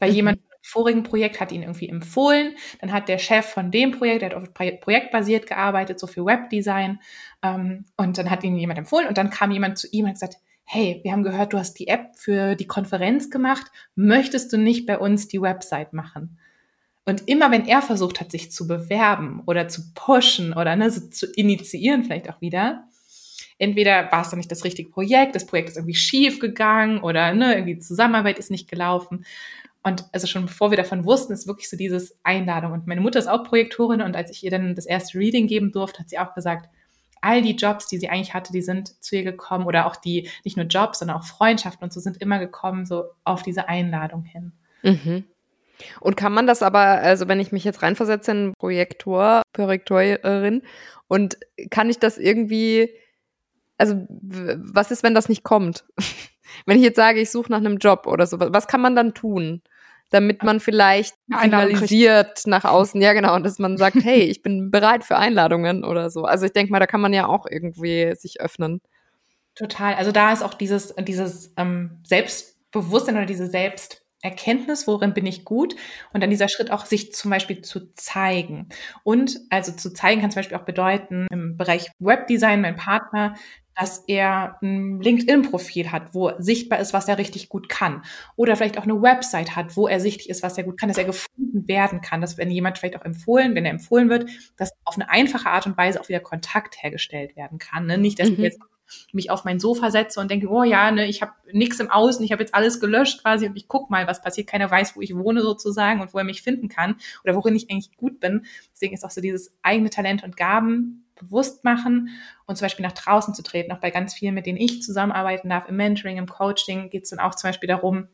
Weil mhm. jemand vorigen Projekt hat ihn irgendwie empfohlen. Dann hat der Chef von dem Projekt, der hat auf projektbasiert gearbeitet, so für Webdesign. Ähm, und dann hat ihn jemand empfohlen und dann kam jemand zu ihm und hat gesagt, hey, wir haben gehört, du hast die App für die Konferenz gemacht. Möchtest du nicht bei uns die Website machen? Und immer wenn er versucht hat, sich zu bewerben oder zu pushen oder ne, so zu initiieren vielleicht auch wieder, entweder war es dann nicht das richtige Projekt, das Projekt ist irgendwie schief gegangen oder ne, irgendwie Zusammenarbeit ist nicht gelaufen. Und also schon bevor wir davon wussten, ist wirklich so dieses Einladung. Und meine Mutter ist auch Projektorin und als ich ihr dann das erste Reading geben durfte, hat sie auch gesagt, all die Jobs, die sie eigentlich hatte, die sind zu ihr gekommen oder auch die, nicht nur Jobs, sondern auch Freundschaften und so sind immer gekommen, so auf diese Einladung hin. Mhm. Und kann man das aber, also wenn ich mich jetzt reinversetze in Projektor, Projektorin und kann ich das irgendwie, also was ist, wenn das nicht kommt? wenn ich jetzt sage, ich suche nach einem Job oder so, was kann man dann tun? damit man vielleicht signalisiert nach außen, ja genau, und dass man sagt, hey, ich bin bereit für Einladungen oder so. Also ich denke mal, da kann man ja auch irgendwie sich öffnen. Total. Also da ist auch dieses, dieses ähm, Selbstbewusstsein oder diese Selbsterkenntnis, worin bin ich gut und dann dieser Schritt auch, sich zum Beispiel zu zeigen. Und also zu zeigen kann zum Beispiel auch bedeuten, im Bereich Webdesign, mein Partner dass er ein LinkedIn-Profil hat, wo sichtbar ist, was er richtig gut kann. Oder vielleicht auch eine Website hat, wo er sichtlich ist, was er gut kann, dass er gefunden werden kann, dass wenn jemand vielleicht auch empfohlen, wenn er empfohlen wird, dass auf eine einfache Art und Weise auch wieder Kontakt hergestellt werden kann. Ne? Nicht, dass mhm. ich jetzt mich auf mein Sofa setze und denke, oh ja, ne, ich habe nichts im Außen, ich habe jetzt alles gelöscht quasi und ich guck mal, was passiert. Keiner weiß, wo ich wohne sozusagen und wo er mich finden kann oder worin ich eigentlich gut bin. Deswegen ist auch so dieses eigene Talent und Gaben bewusst machen und zum Beispiel nach draußen zu treten. Auch bei ganz vielen, mit denen ich zusammenarbeiten darf, im Mentoring, im Coaching, geht es dann auch zum Beispiel darum,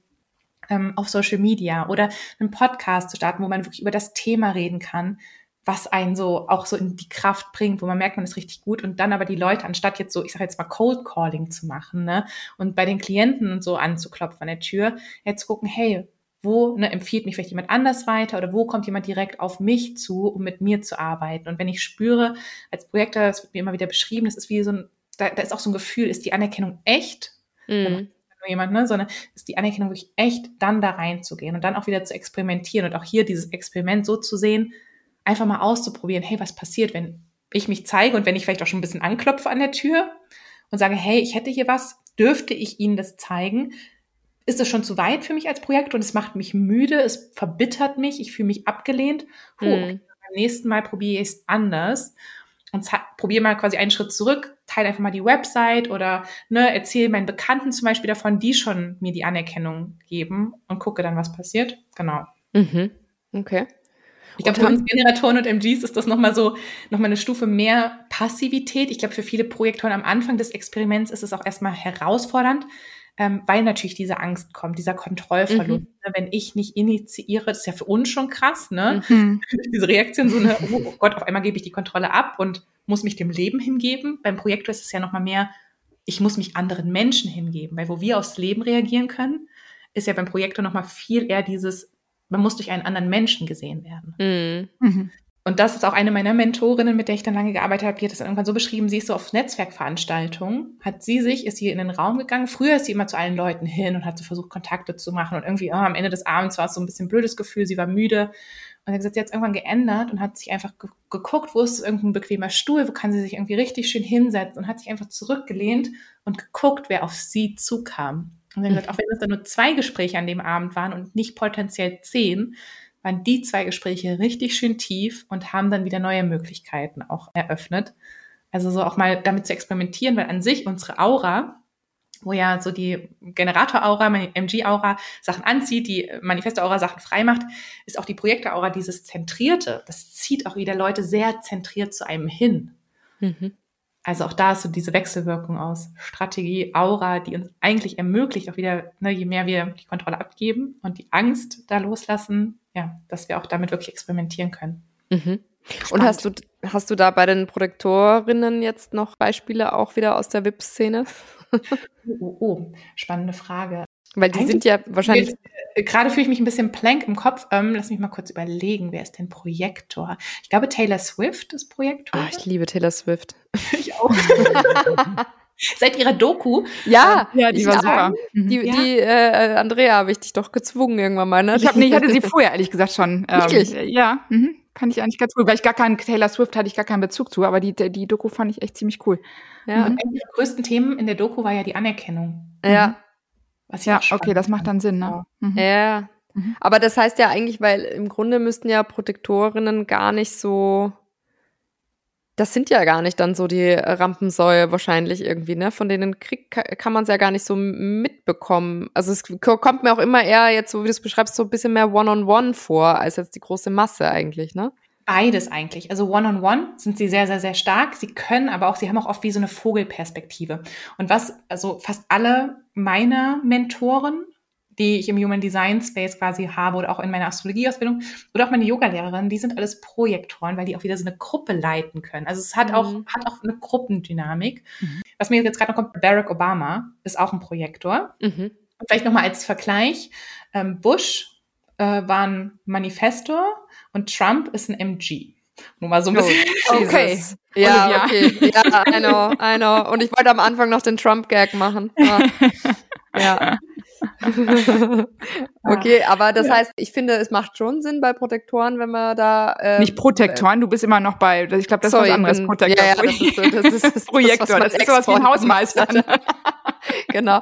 ähm, auf Social Media oder einen Podcast zu starten, wo man wirklich über das Thema reden kann, was einen so auch so in die Kraft bringt, wo man merkt, man ist richtig gut und dann aber die Leute, anstatt jetzt so, ich sage jetzt mal Cold Calling zu machen, ne, und bei den Klienten und so anzuklopfen an der Tür, jetzt gucken, hey, wo ne, empfiehlt mich vielleicht jemand anders weiter oder wo kommt jemand direkt auf mich zu, um mit mir zu arbeiten. Und wenn ich spüre, als Projektor, das wird mir immer wieder beschrieben, das ist wie so ein, da, da ist auch so ein Gefühl, ist die Anerkennung echt? Mhm. Jemand, ne, sondern ist die Anerkennung wirklich echt, dann da reinzugehen und dann auch wieder zu experimentieren und auch hier dieses Experiment so zu sehen, einfach mal auszuprobieren, hey, was passiert, wenn ich mich zeige und wenn ich vielleicht auch schon ein bisschen anklopfe an der Tür und sage, hey, ich hätte hier was, dürfte ich Ihnen das zeigen? ist es schon zu weit für mich als Projekt und es macht mich müde, es verbittert mich, ich fühle mich abgelehnt. Puh, mhm. Beim nächsten Mal probiere ich es anders und probiere mal quasi einen Schritt zurück, teile einfach mal die Website oder ne, erzähle meinen Bekannten zum Beispiel davon, die schon mir die Anerkennung geben und gucke dann, was passiert. Genau. Mhm. Okay. Ich glaube, für uns Generatoren und MGs ist das nochmal so, nochmal eine Stufe mehr Passivität. Ich glaube, für viele Projektoren am Anfang des Experiments ist es auch erstmal herausfordernd, ähm, weil natürlich diese Angst kommt, dieser Kontrollverlust. Mhm. Ne, wenn ich nicht initiiere, ist ja für uns schon krass, ne? Mhm. diese Reaktion, so eine, oh Gott, auf einmal gebe ich die Kontrolle ab und muss mich dem Leben hingeben. Beim Projektor ist es ja nochmal mehr, ich muss mich anderen Menschen hingeben, weil wo wir aufs Leben reagieren können, ist ja beim Projektor nochmal viel eher dieses, man muss durch einen anderen Menschen gesehen werden. Mhm. mhm. Und das ist auch eine meiner Mentorinnen, mit der ich dann lange gearbeitet habe, die hat das dann irgendwann so beschrieben, sie ist so auf Netzwerkveranstaltungen, hat sie sich, ist sie in den Raum gegangen. Früher ist sie immer zu allen Leuten hin und hat so versucht, Kontakte zu machen. Und irgendwie oh, am Ende des Abends war es so ein bisschen blödes Gefühl, sie war müde. Und hat gesagt, sie hat es irgendwann geändert und hat sich einfach ge geguckt, wo ist irgendein bequemer Stuhl, wo kann sie sich irgendwie richtig schön hinsetzen und hat sich einfach zurückgelehnt und geguckt, wer auf sie zukam. Und sie gesagt, auch wenn es dann nur zwei Gespräche an dem Abend waren und nicht potenziell zehn, waren die zwei Gespräche richtig schön tief und haben dann wieder neue Möglichkeiten auch eröffnet. Also so auch mal damit zu experimentieren, weil an sich unsere Aura, wo ja so die Generator-Aura, MG-Aura Sachen anzieht, die Manifesto-Aura Sachen freimacht, ist auch die Projektor-Aura dieses Zentrierte. Das zieht auch wieder Leute sehr zentriert zu einem hin. Mhm. Also auch da ist so diese Wechselwirkung aus Strategie, Aura, die uns eigentlich ermöglicht, auch wieder, ne, je mehr wir die Kontrolle abgeben und die Angst da loslassen, ja, dass wir auch damit wirklich experimentieren können. Mhm. Und hast du, hast du da bei den Projektorinnen jetzt noch Beispiele auch wieder aus der VIP-Szene? oh, oh, oh, spannende Frage. Weil die Eigentlich sind ja wahrscheinlich. Äh, gerade fühle ich mich ein bisschen plank im Kopf. Ähm, lass mich mal kurz überlegen, wer ist denn Projektor? Ich glaube, Taylor Swift ist Projektor. Oh, ich liebe Taylor Swift. ich auch. Seit ihrer Doku. Ja, ja die war super. Mhm. Die, die äh, Andrea habe ich dich doch gezwungen irgendwann mal, ne? Ich, hab, nee, ich hatte sie vorher, ehrlich gesagt, schon. Ähm, Wirklich? Ja, mhm. fand ich eigentlich ganz cool, weil ich gar keinen, Taylor Swift hatte ich gar keinen Bezug zu, aber die, die Doku fand ich echt ziemlich cool. Ja. Und eines der größten Themen in der Doku war ja die Anerkennung. Ja. Was ja, okay, das macht dann Sinn, ne? Mhm. Ja. Mhm. Aber das heißt ja eigentlich, weil im Grunde müssten ja Protektorinnen gar nicht so das sind ja gar nicht dann so die Rampensäue wahrscheinlich irgendwie, ne? Von denen krieg, kann man es ja gar nicht so mitbekommen. Also es kommt mir auch immer eher jetzt, so wie du es beschreibst, so ein bisschen mehr One-on-One -on -one vor, als jetzt die große Masse eigentlich, ne? Beides eigentlich. Also One-on-One -on -one sind sie sehr, sehr, sehr stark. Sie können aber auch, sie haben auch oft wie so eine Vogelperspektive. Und was, also fast alle meiner Mentoren die ich im Human Design Space quasi habe oder auch in meiner Astrologieausbildung oder auch meine Yogalehrerin, die sind alles Projektoren, weil die auch wieder so eine Gruppe leiten können. Also es hat auch, mhm. hat auch eine Gruppendynamik. Mhm. Was mir jetzt gerade noch kommt, Barack Obama ist auch ein Projektor. Mhm. Und vielleicht nochmal als Vergleich, ähm, Bush äh, war ein Manifestor und Trump ist ein MG. Nur mal so ein oh, bisschen. Oh, okay. Ja, okay. Ja, I know, I know. Und ich wollte am Anfang noch den Trump-Gag machen. Ja. ja. okay, aber das heißt, ich finde, es macht schon Sinn bei Protektoren, wenn man da. Ähm, Nicht Protektoren, du bist immer noch bei, ich glaube, das Sorry, ist was anderes. Bin, Protektor. Ja, ja, das ist, das ist, das Projektor, das, das ist sowas wie ein Hausmeister. genau.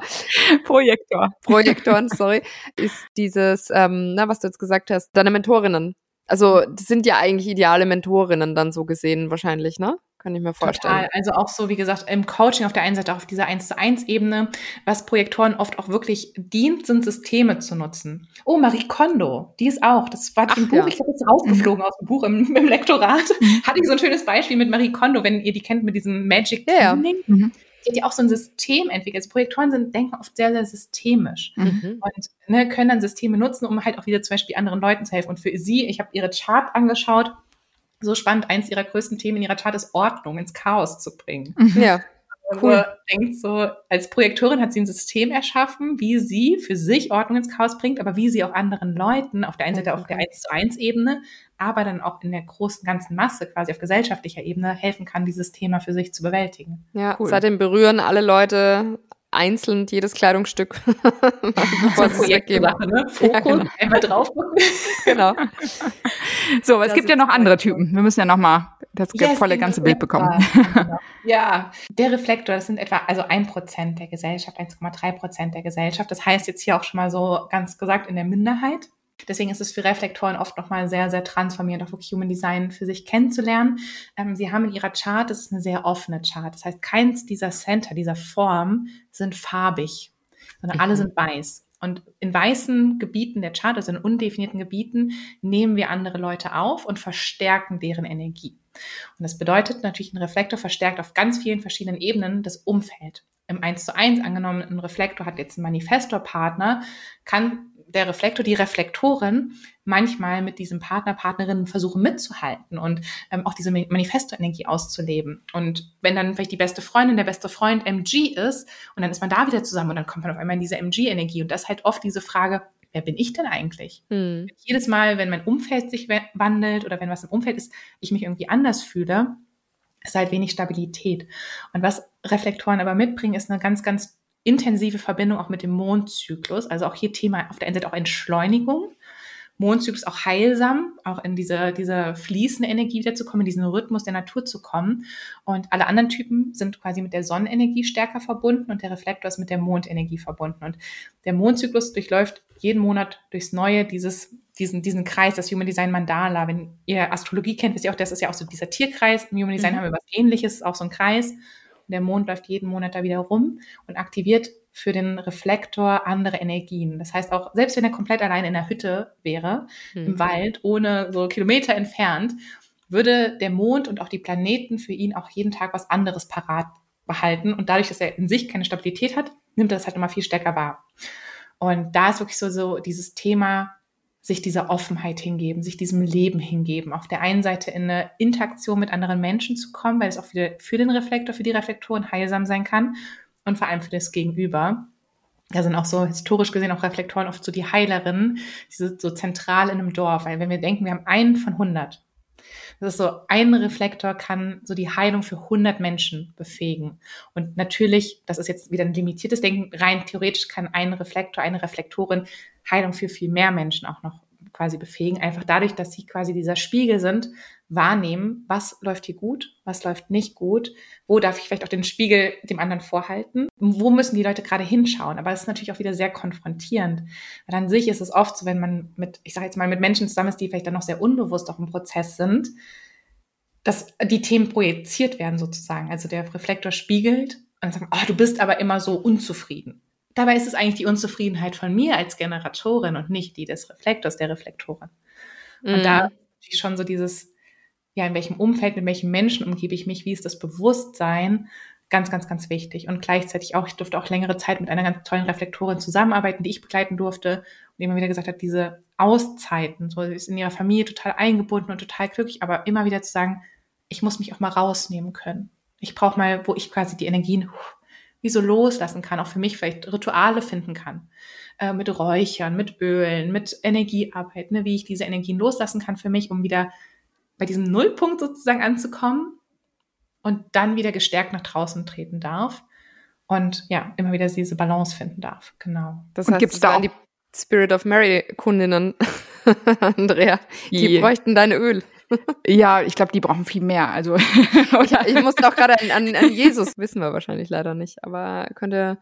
Projektor. Projektoren, sorry, ist dieses, ähm, na, was du jetzt gesagt hast, deine Mentorinnen. Also, das sind ja eigentlich ideale Mentorinnen dann so gesehen wahrscheinlich, ne? Kann ich mir vorstellen. Total. Also auch so, wie gesagt, im Coaching auf der einen Seite auch auf dieser 1 zu 1 Ebene, was Projektoren oft auch wirklich dient, sind Systeme zu nutzen. Oh, Marie Kondo, die ist auch, das war ein Buch, ja. ich habe jetzt rausgeflogen mhm. aus dem Buch im, im Lektorat, mhm. hatte ich so ein schönes Beispiel mit Marie Kondo, wenn ihr die kennt mit diesem Magic ja. Ja. Mhm die hat ja auch so ein System entwickelt. Also Projektoren sind, denken oft sehr, sehr systemisch mhm. und ne, können dann Systeme nutzen, um halt auch wieder zum Beispiel anderen Leuten zu helfen. Und für sie, ich habe ihre Chart angeschaut, so spannend, eins ihrer größten Themen in ihrer Chart ist Ordnung ins Chaos zu bringen. Mhm. Cool. denkt so, als Projektorin hat sie ein System erschaffen, wie sie für sich Ordnung ins Chaos bringt, aber wie sie auch anderen Leuten auf der einen Seite auf der 1 zu 1 Ebene, aber dann auch in der großen ganzen Masse, quasi auf gesellschaftlicher Ebene, helfen kann, dieses Thema für sich zu bewältigen. Ja, cool. seitdem berühren alle Leute einzeln jedes Kleidungsstück. bevor sie weggeben. Ne? Fokus, ja, genau. einmal drauf. genau. So, aber es gibt ja noch andere Typen. Wir müssen ja noch mal das ja, volle ganze Bild bekommen. Genau. ja, der Reflektor, das sind etwa also ein Prozent der Gesellschaft, 1,3 Prozent der Gesellschaft. Das heißt jetzt hier auch schon mal so ganz gesagt in der Minderheit. Deswegen ist es für Reflektoren oft nochmal sehr, sehr transformierend, auch wirklich Human Design für sich kennenzulernen. Ähm, sie haben in ihrer Chart, das ist eine sehr offene Chart. Das heißt, keins dieser Center, dieser Form sind farbig, sondern mhm. alle sind weiß. Und in weißen Gebieten der Chart, also in undefinierten Gebieten, nehmen wir andere Leute auf und verstärken deren Energie. Und das bedeutet natürlich, ein Reflektor verstärkt auf ganz vielen verschiedenen Ebenen das Umfeld. Im 1 zu 1 angenommen, ein Reflektor hat jetzt einen Manifestorpartner, kann der Reflektor, die Reflektorin manchmal mit diesem Partner, Partnerinnen versuchen mitzuhalten und ähm, auch diese Manifesto-Energie auszuleben. Und wenn dann vielleicht die beste Freundin, der beste Freund MG ist und dann ist man da wieder zusammen und dann kommt man auf einmal in diese MG-Energie und das ist halt oft diese Frage, wer bin ich denn eigentlich? Hm. Jedes Mal, wenn mein Umfeld sich wandelt oder wenn was im Umfeld ist, ich mich irgendwie anders fühle, ist halt wenig Stabilität. Und was Reflektoren aber mitbringen, ist eine ganz, ganz intensive Verbindung auch mit dem Mondzyklus. Also auch hier Thema auf der einen Seite auch Entschleunigung. Mondzyklus auch heilsam, auch in diese, diese fließende Energie wiederzukommen, in diesen Rhythmus der Natur zu kommen. Und alle anderen Typen sind quasi mit der Sonnenenergie stärker verbunden und der Reflektor ist mit der Mondenergie verbunden. Und der Mondzyklus durchläuft jeden Monat durchs Neue dieses, diesen, diesen Kreis, das Human Design Mandala. Wenn ihr Astrologie kennt, wisst ihr auch, das ist ja auch so dieser Tierkreis. Im Human Design mhm. haben wir was ähnliches, auch so ein Kreis. Und der Mond läuft jeden Monat da wieder rum und aktiviert für den Reflektor andere Energien. Das heißt auch, selbst wenn er komplett allein in der Hütte wäre, mhm. im Wald, ohne so Kilometer entfernt, würde der Mond und auch die Planeten für ihn auch jeden Tag was anderes parat behalten. Und dadurch, dass er in sich keine Stabilität hat, nimmt er das halt immer viel stärker wahr. Und da ist wirklich so, so dieses Thema sich dieser Offenheit hingeben, sich diesem Leben hingeben. Auf der einen Seite in eine Interaktion mit anderen Menschen zu kommen, weil es auch für, für den Reflektor, für die Reflektoren heilsam sein kann und vor allem für das Gegenüber. Da sind auch so historisch gesehen auch Reflektoren oft so die Heilerinnen, die sind so zentral in einem Dorf. Weil wenn wir denken, wir haben einen von 100 Das ist so, ein Reflektor kann so die Heilung für 100 Menschen befähigen. Und natürlich, das ist jetzt wieder ein limitiertes Denken, rein theoretisch kann ein Reflektor, eine Reflektorin Heilung für viel mehr Menschen auch noch quasi befähigen, einfach dadurch, dass sie quasi dieser Spiegel sind, wahrnehmen, was läuft hier gut, was läuft nicht gut, wo darf ich vielleicht auch den Spiegel dem anderen vorhalten, wo müssen die Leute gerade hinschauen. Aber es ist natürlich auch wieder sehr konfrontierend. Weil an sich ist es oft so, wenn man mit, ich sage jetzt mal, mit Menschen zusammen ist, die vielleicht dann noch sehr unbewusst auch im Prozess sind, dass die Themen projiziert werden sozusagen. Also der Reflektor spiegelt und sagt, oh, du bist aber immer so unzufrieden. Dabei ist es eigentlich die Unzufriedenheit von mir als Generatorin und nicht die des Reflektors, der Reflektorin. Und mm. da schon so dieses, ja, in welchem Umfeld, mit welchen Menschen umgebe ich mich, wie ist das Bewusstsein, ganz, ganz, ganz wichtig. Und gleichzeitig auch, ich durfte auch längere Zeit mit einer ganz tollen Reflektorin zusammenarbeiten, die ich begleiten durfte und immer wieder gesagt hat, diese Auszeiten, so sie ist in ihrer Familie total eingebunden und total glücklich, aber immer wieder zu sagen, ich muss mich auch mal rausnehmen können. Ich brauche mal, wo ich quasi die Energien wie so loslassen kann, auch für mich vielleicht Rituale finden kann. Äh, mit Räuchern, mit Ölen, mit Energiearbeit, ne, wie ich diese Energien loslassen kann für mich, um wieder bei diesem Nullpunkt sozusagen anzukommen und dann wieder gestärkt nach draußen treten darf und ja, immer wieder diese Balance finden darf. Genau. Das heißt, gibt's da auch die Spirit of Mary Kundinnen, Andrea, die Je. bräuchten deine Öl. Ja, ich glaube, die brauchen viel mehr. Also ja, ich musste auch gerade an, an, an, Jesus, wissen wir wahrscheinlich leider nicht, aber könnte,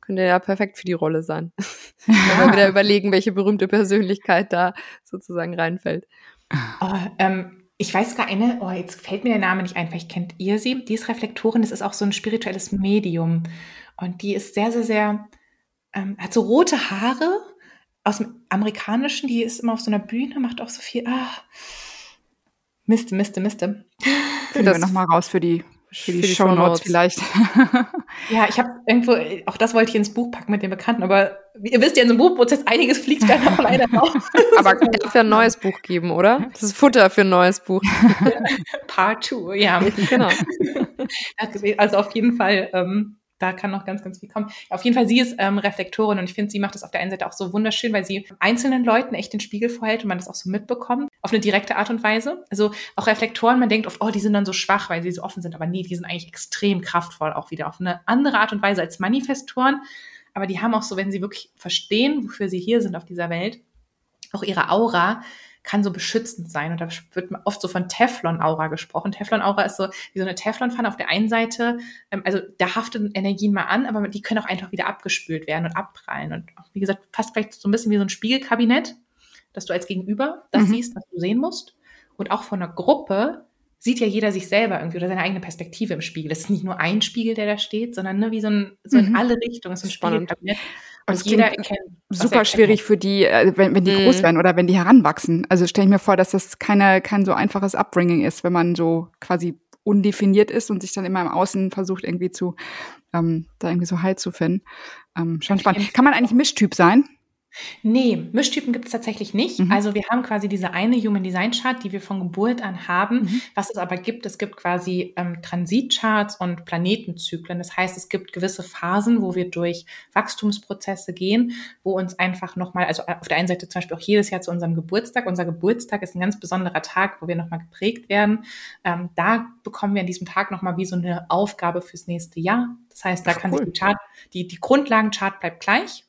könnte ja perfekt für die Rolle sein. Wenn wir wieder überlegen, welche berühmte Persönlichkeit da sozusagen reinfällt. Oh, ähm, ich weiß gar eine, oh, jetzt fällt mir der Name nicht ein, vielleicht kennt ihr sie. Die ist Reflektorin, das ist auch so ein spirituelles Medium. Und die ist sehr, sehr, sehr, ähm, hat so rote Haare aus dem Amerikanischen, die ist immer auf so einer Bühne, macht auch so viel, ah, Miste, Miste, Miste. Finden wir nochmal raus für die, für die, die Show Notes vielleicht. ja, ich habe irgendwo, auch das wollte ich ins Buch packen mit den Bekannten, aber ihr wisst ja, in so einem Buchprozess, einiges fliegt dann auch leider raus. aber kann es ja ein neues Buch geben, oder? Das ist Futter für ein neues Buch. Part 2, ja. Genau. Also auf jeden Fall ähm, da kann noch ganz, ganz viel kommen. Auf jeden Fall, sie ist ähm, Reflektorin und ich finde, sie macht das auf der einen Seite auch so wunderschön, weil sie einzelnen Leuten echt den Spiegel vorhält und man das auch so mitbekommt, auf eine direkte Art und Weise. Also auch Reflektoren, man denkt oft, oh, die sind dann so schwach, weil sie so offen sind, aber nee, die sind eigentlich extrem kraftvoll, auch wieder auf eine andere Art und Weise als Manifestoren. Aber die haben auch so, wenn sie wirklich verstehen, wofür sie hier sind auf dieser Welt, auch ihre Aura, kann so beschützend sein. Und da wird oft so von Teflon-Aura gesprochen. Teflon-Aura ist so wie so eine Teflonpfanne auf der einen Seite. Ähm, also da haften Energien mal an, aber die können auch einfach wieder abgespült werden und abprallen. Und wie gesagt, fast vielleicht so ein bisschen wie so ein Spiegelkabinett, dass du als Gegenüber das mhm. siehst, was du sehen musst. Und auch von einer Gruppe sieht ja jeder sich selber irgendwie oder seine eigene Perspektive im Spiegel. Das ist nicht nur ein Spiegel, der da steht, sondern ne, wie so, ein, so in mhm. alle Richtungen. Es ist ein Spiegelkabinett. Und das jeder erkennt. Super schwierig für die, äh, wenn, wenn die mhm. groß werden oder wenn die heranwachsen. Also stelle ich mir vor, dass das keine, kein so einfaches Upbringing ist, wenn man so quasi undefiniert ist und sich dann immer im Außen versucht, irgendwie zu, ähm, da irgendwie so Halt zu finden. Ähm, schon spannend. Kann man eigentlich Mischtyp sein? Nee, Mischtypen gibt es tatsächlich nicht. Mhm. Also wir haben quasi diese eine Human Design Chart, die wir von Geburt an haben. Mhm. Was es aber gibt, es gibt quasi ähm, Transitcharts und Planetenzyklen. Das heißt, es gibt gewisse Phasen, wo wir durch Wachstumsprozesse gehen, wo uns einfach nochmal, also auf der einen Seite zum Beispiel auch jedes Jahr zu unserem Geburtstag. Unser Geburtstag ist ein ganz besonderer Tag, wo wir nochmal geprägt werden. Ähm, da bekommen wir an diesem Tag nochmal wie so eine Aufgabe fürs nächste Jahr. Das heißt, da Ach, kann cool. sich die Chart, die, die Grundlagenchart bleibt gleich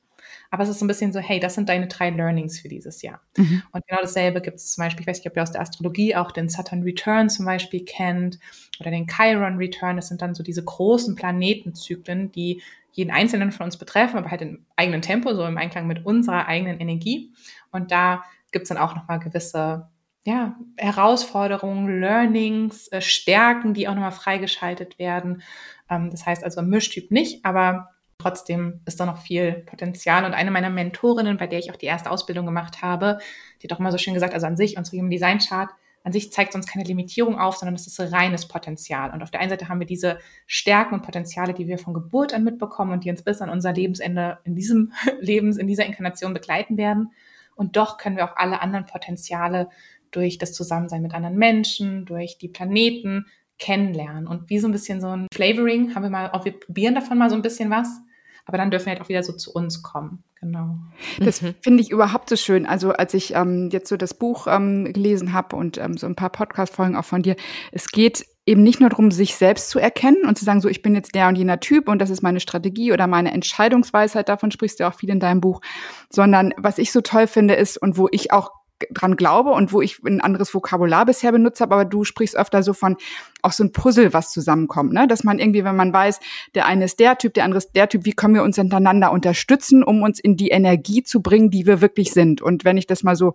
aber es ist so ein bisschen so, hey, das sind deine drei Learnings für dieses Jahr. Mhm. Und genau dasselbe gibt es zum Beispiel, ich weiß nicht, ob ihr aus der Astrologie auch den Saturn Return zum Beispiel kennt oder den Chiron Return. Das sind dann so diese großen Planetenzyklen, die jeden einzelnen von uns betreffen, aber halt im eigenen Tempo, so im Einklang mit unserer eigenen Energie. Und da gibt es dann auch nochmal gewisse ja, Herausforderungen, Learnings, äh, Stärken, die auch nochmal freigeschaltet werden. Ähm, das heißt also Mischtyp nicht, aber Trotzdem ist da noch viel Potenzial. Und eine meiner Mentorinnen, bei der ich auch die erste Ausbildung gemacht habe, die hat auch immer so schön gesagt, also an sich, unsere Human Design Chart, an sich zeigt uns keine Limitierung auf, sondern es ist reines Potenzial. Und auf der einen Seite haben wir diese Stärken und Potenziale, die wir von Geburt an mitbekommen und die uns bis an unser Lebensende in diesem Lebens, in dieser Inkarnation begleiten werden. Und doch können wir auch alle anderen Potenziale durch das Zusammensein mit anderen Menschen, durch die Planeten kennenlernen. Und wie so ein bisschen so ein Flavoring haben wir mal, auch wir probieren davon mal so ein bisschen was Aber dann dürfen wir halt auch wieder so zu uns kommen. Genau. Das mhm. finde ich überhaupt so schön. Also als ich ähm, jetzt so das Buch ähm, gelesen habe und ähm, so ein paar Podcast-Folgen auch von dir, es geht eben nicht nur darum, sich selbst zu erkennen und zu sagen, so ich bin jetzt der und jener Typ und das ist meine Strategie oder meine Entscheidungsweisheit, davon sprichst du auch viel in deinem Buch, sondern was ich so toll finde ist und wo ich auch dran glaube und wo ich ein anderes Vokabular bisher benutzt habe, aber du sprichst öfter so von auch so ein Puzzle, was zusammenkommt, ne? Dass man irgendwie, wenn man weiß, der eine ist der Typ, der andere ist der Typ, wie können wir uns untereinander unterstützen, um uns in die Energie zu bringen, die wir wirklich sind. Und wenn ich das mal so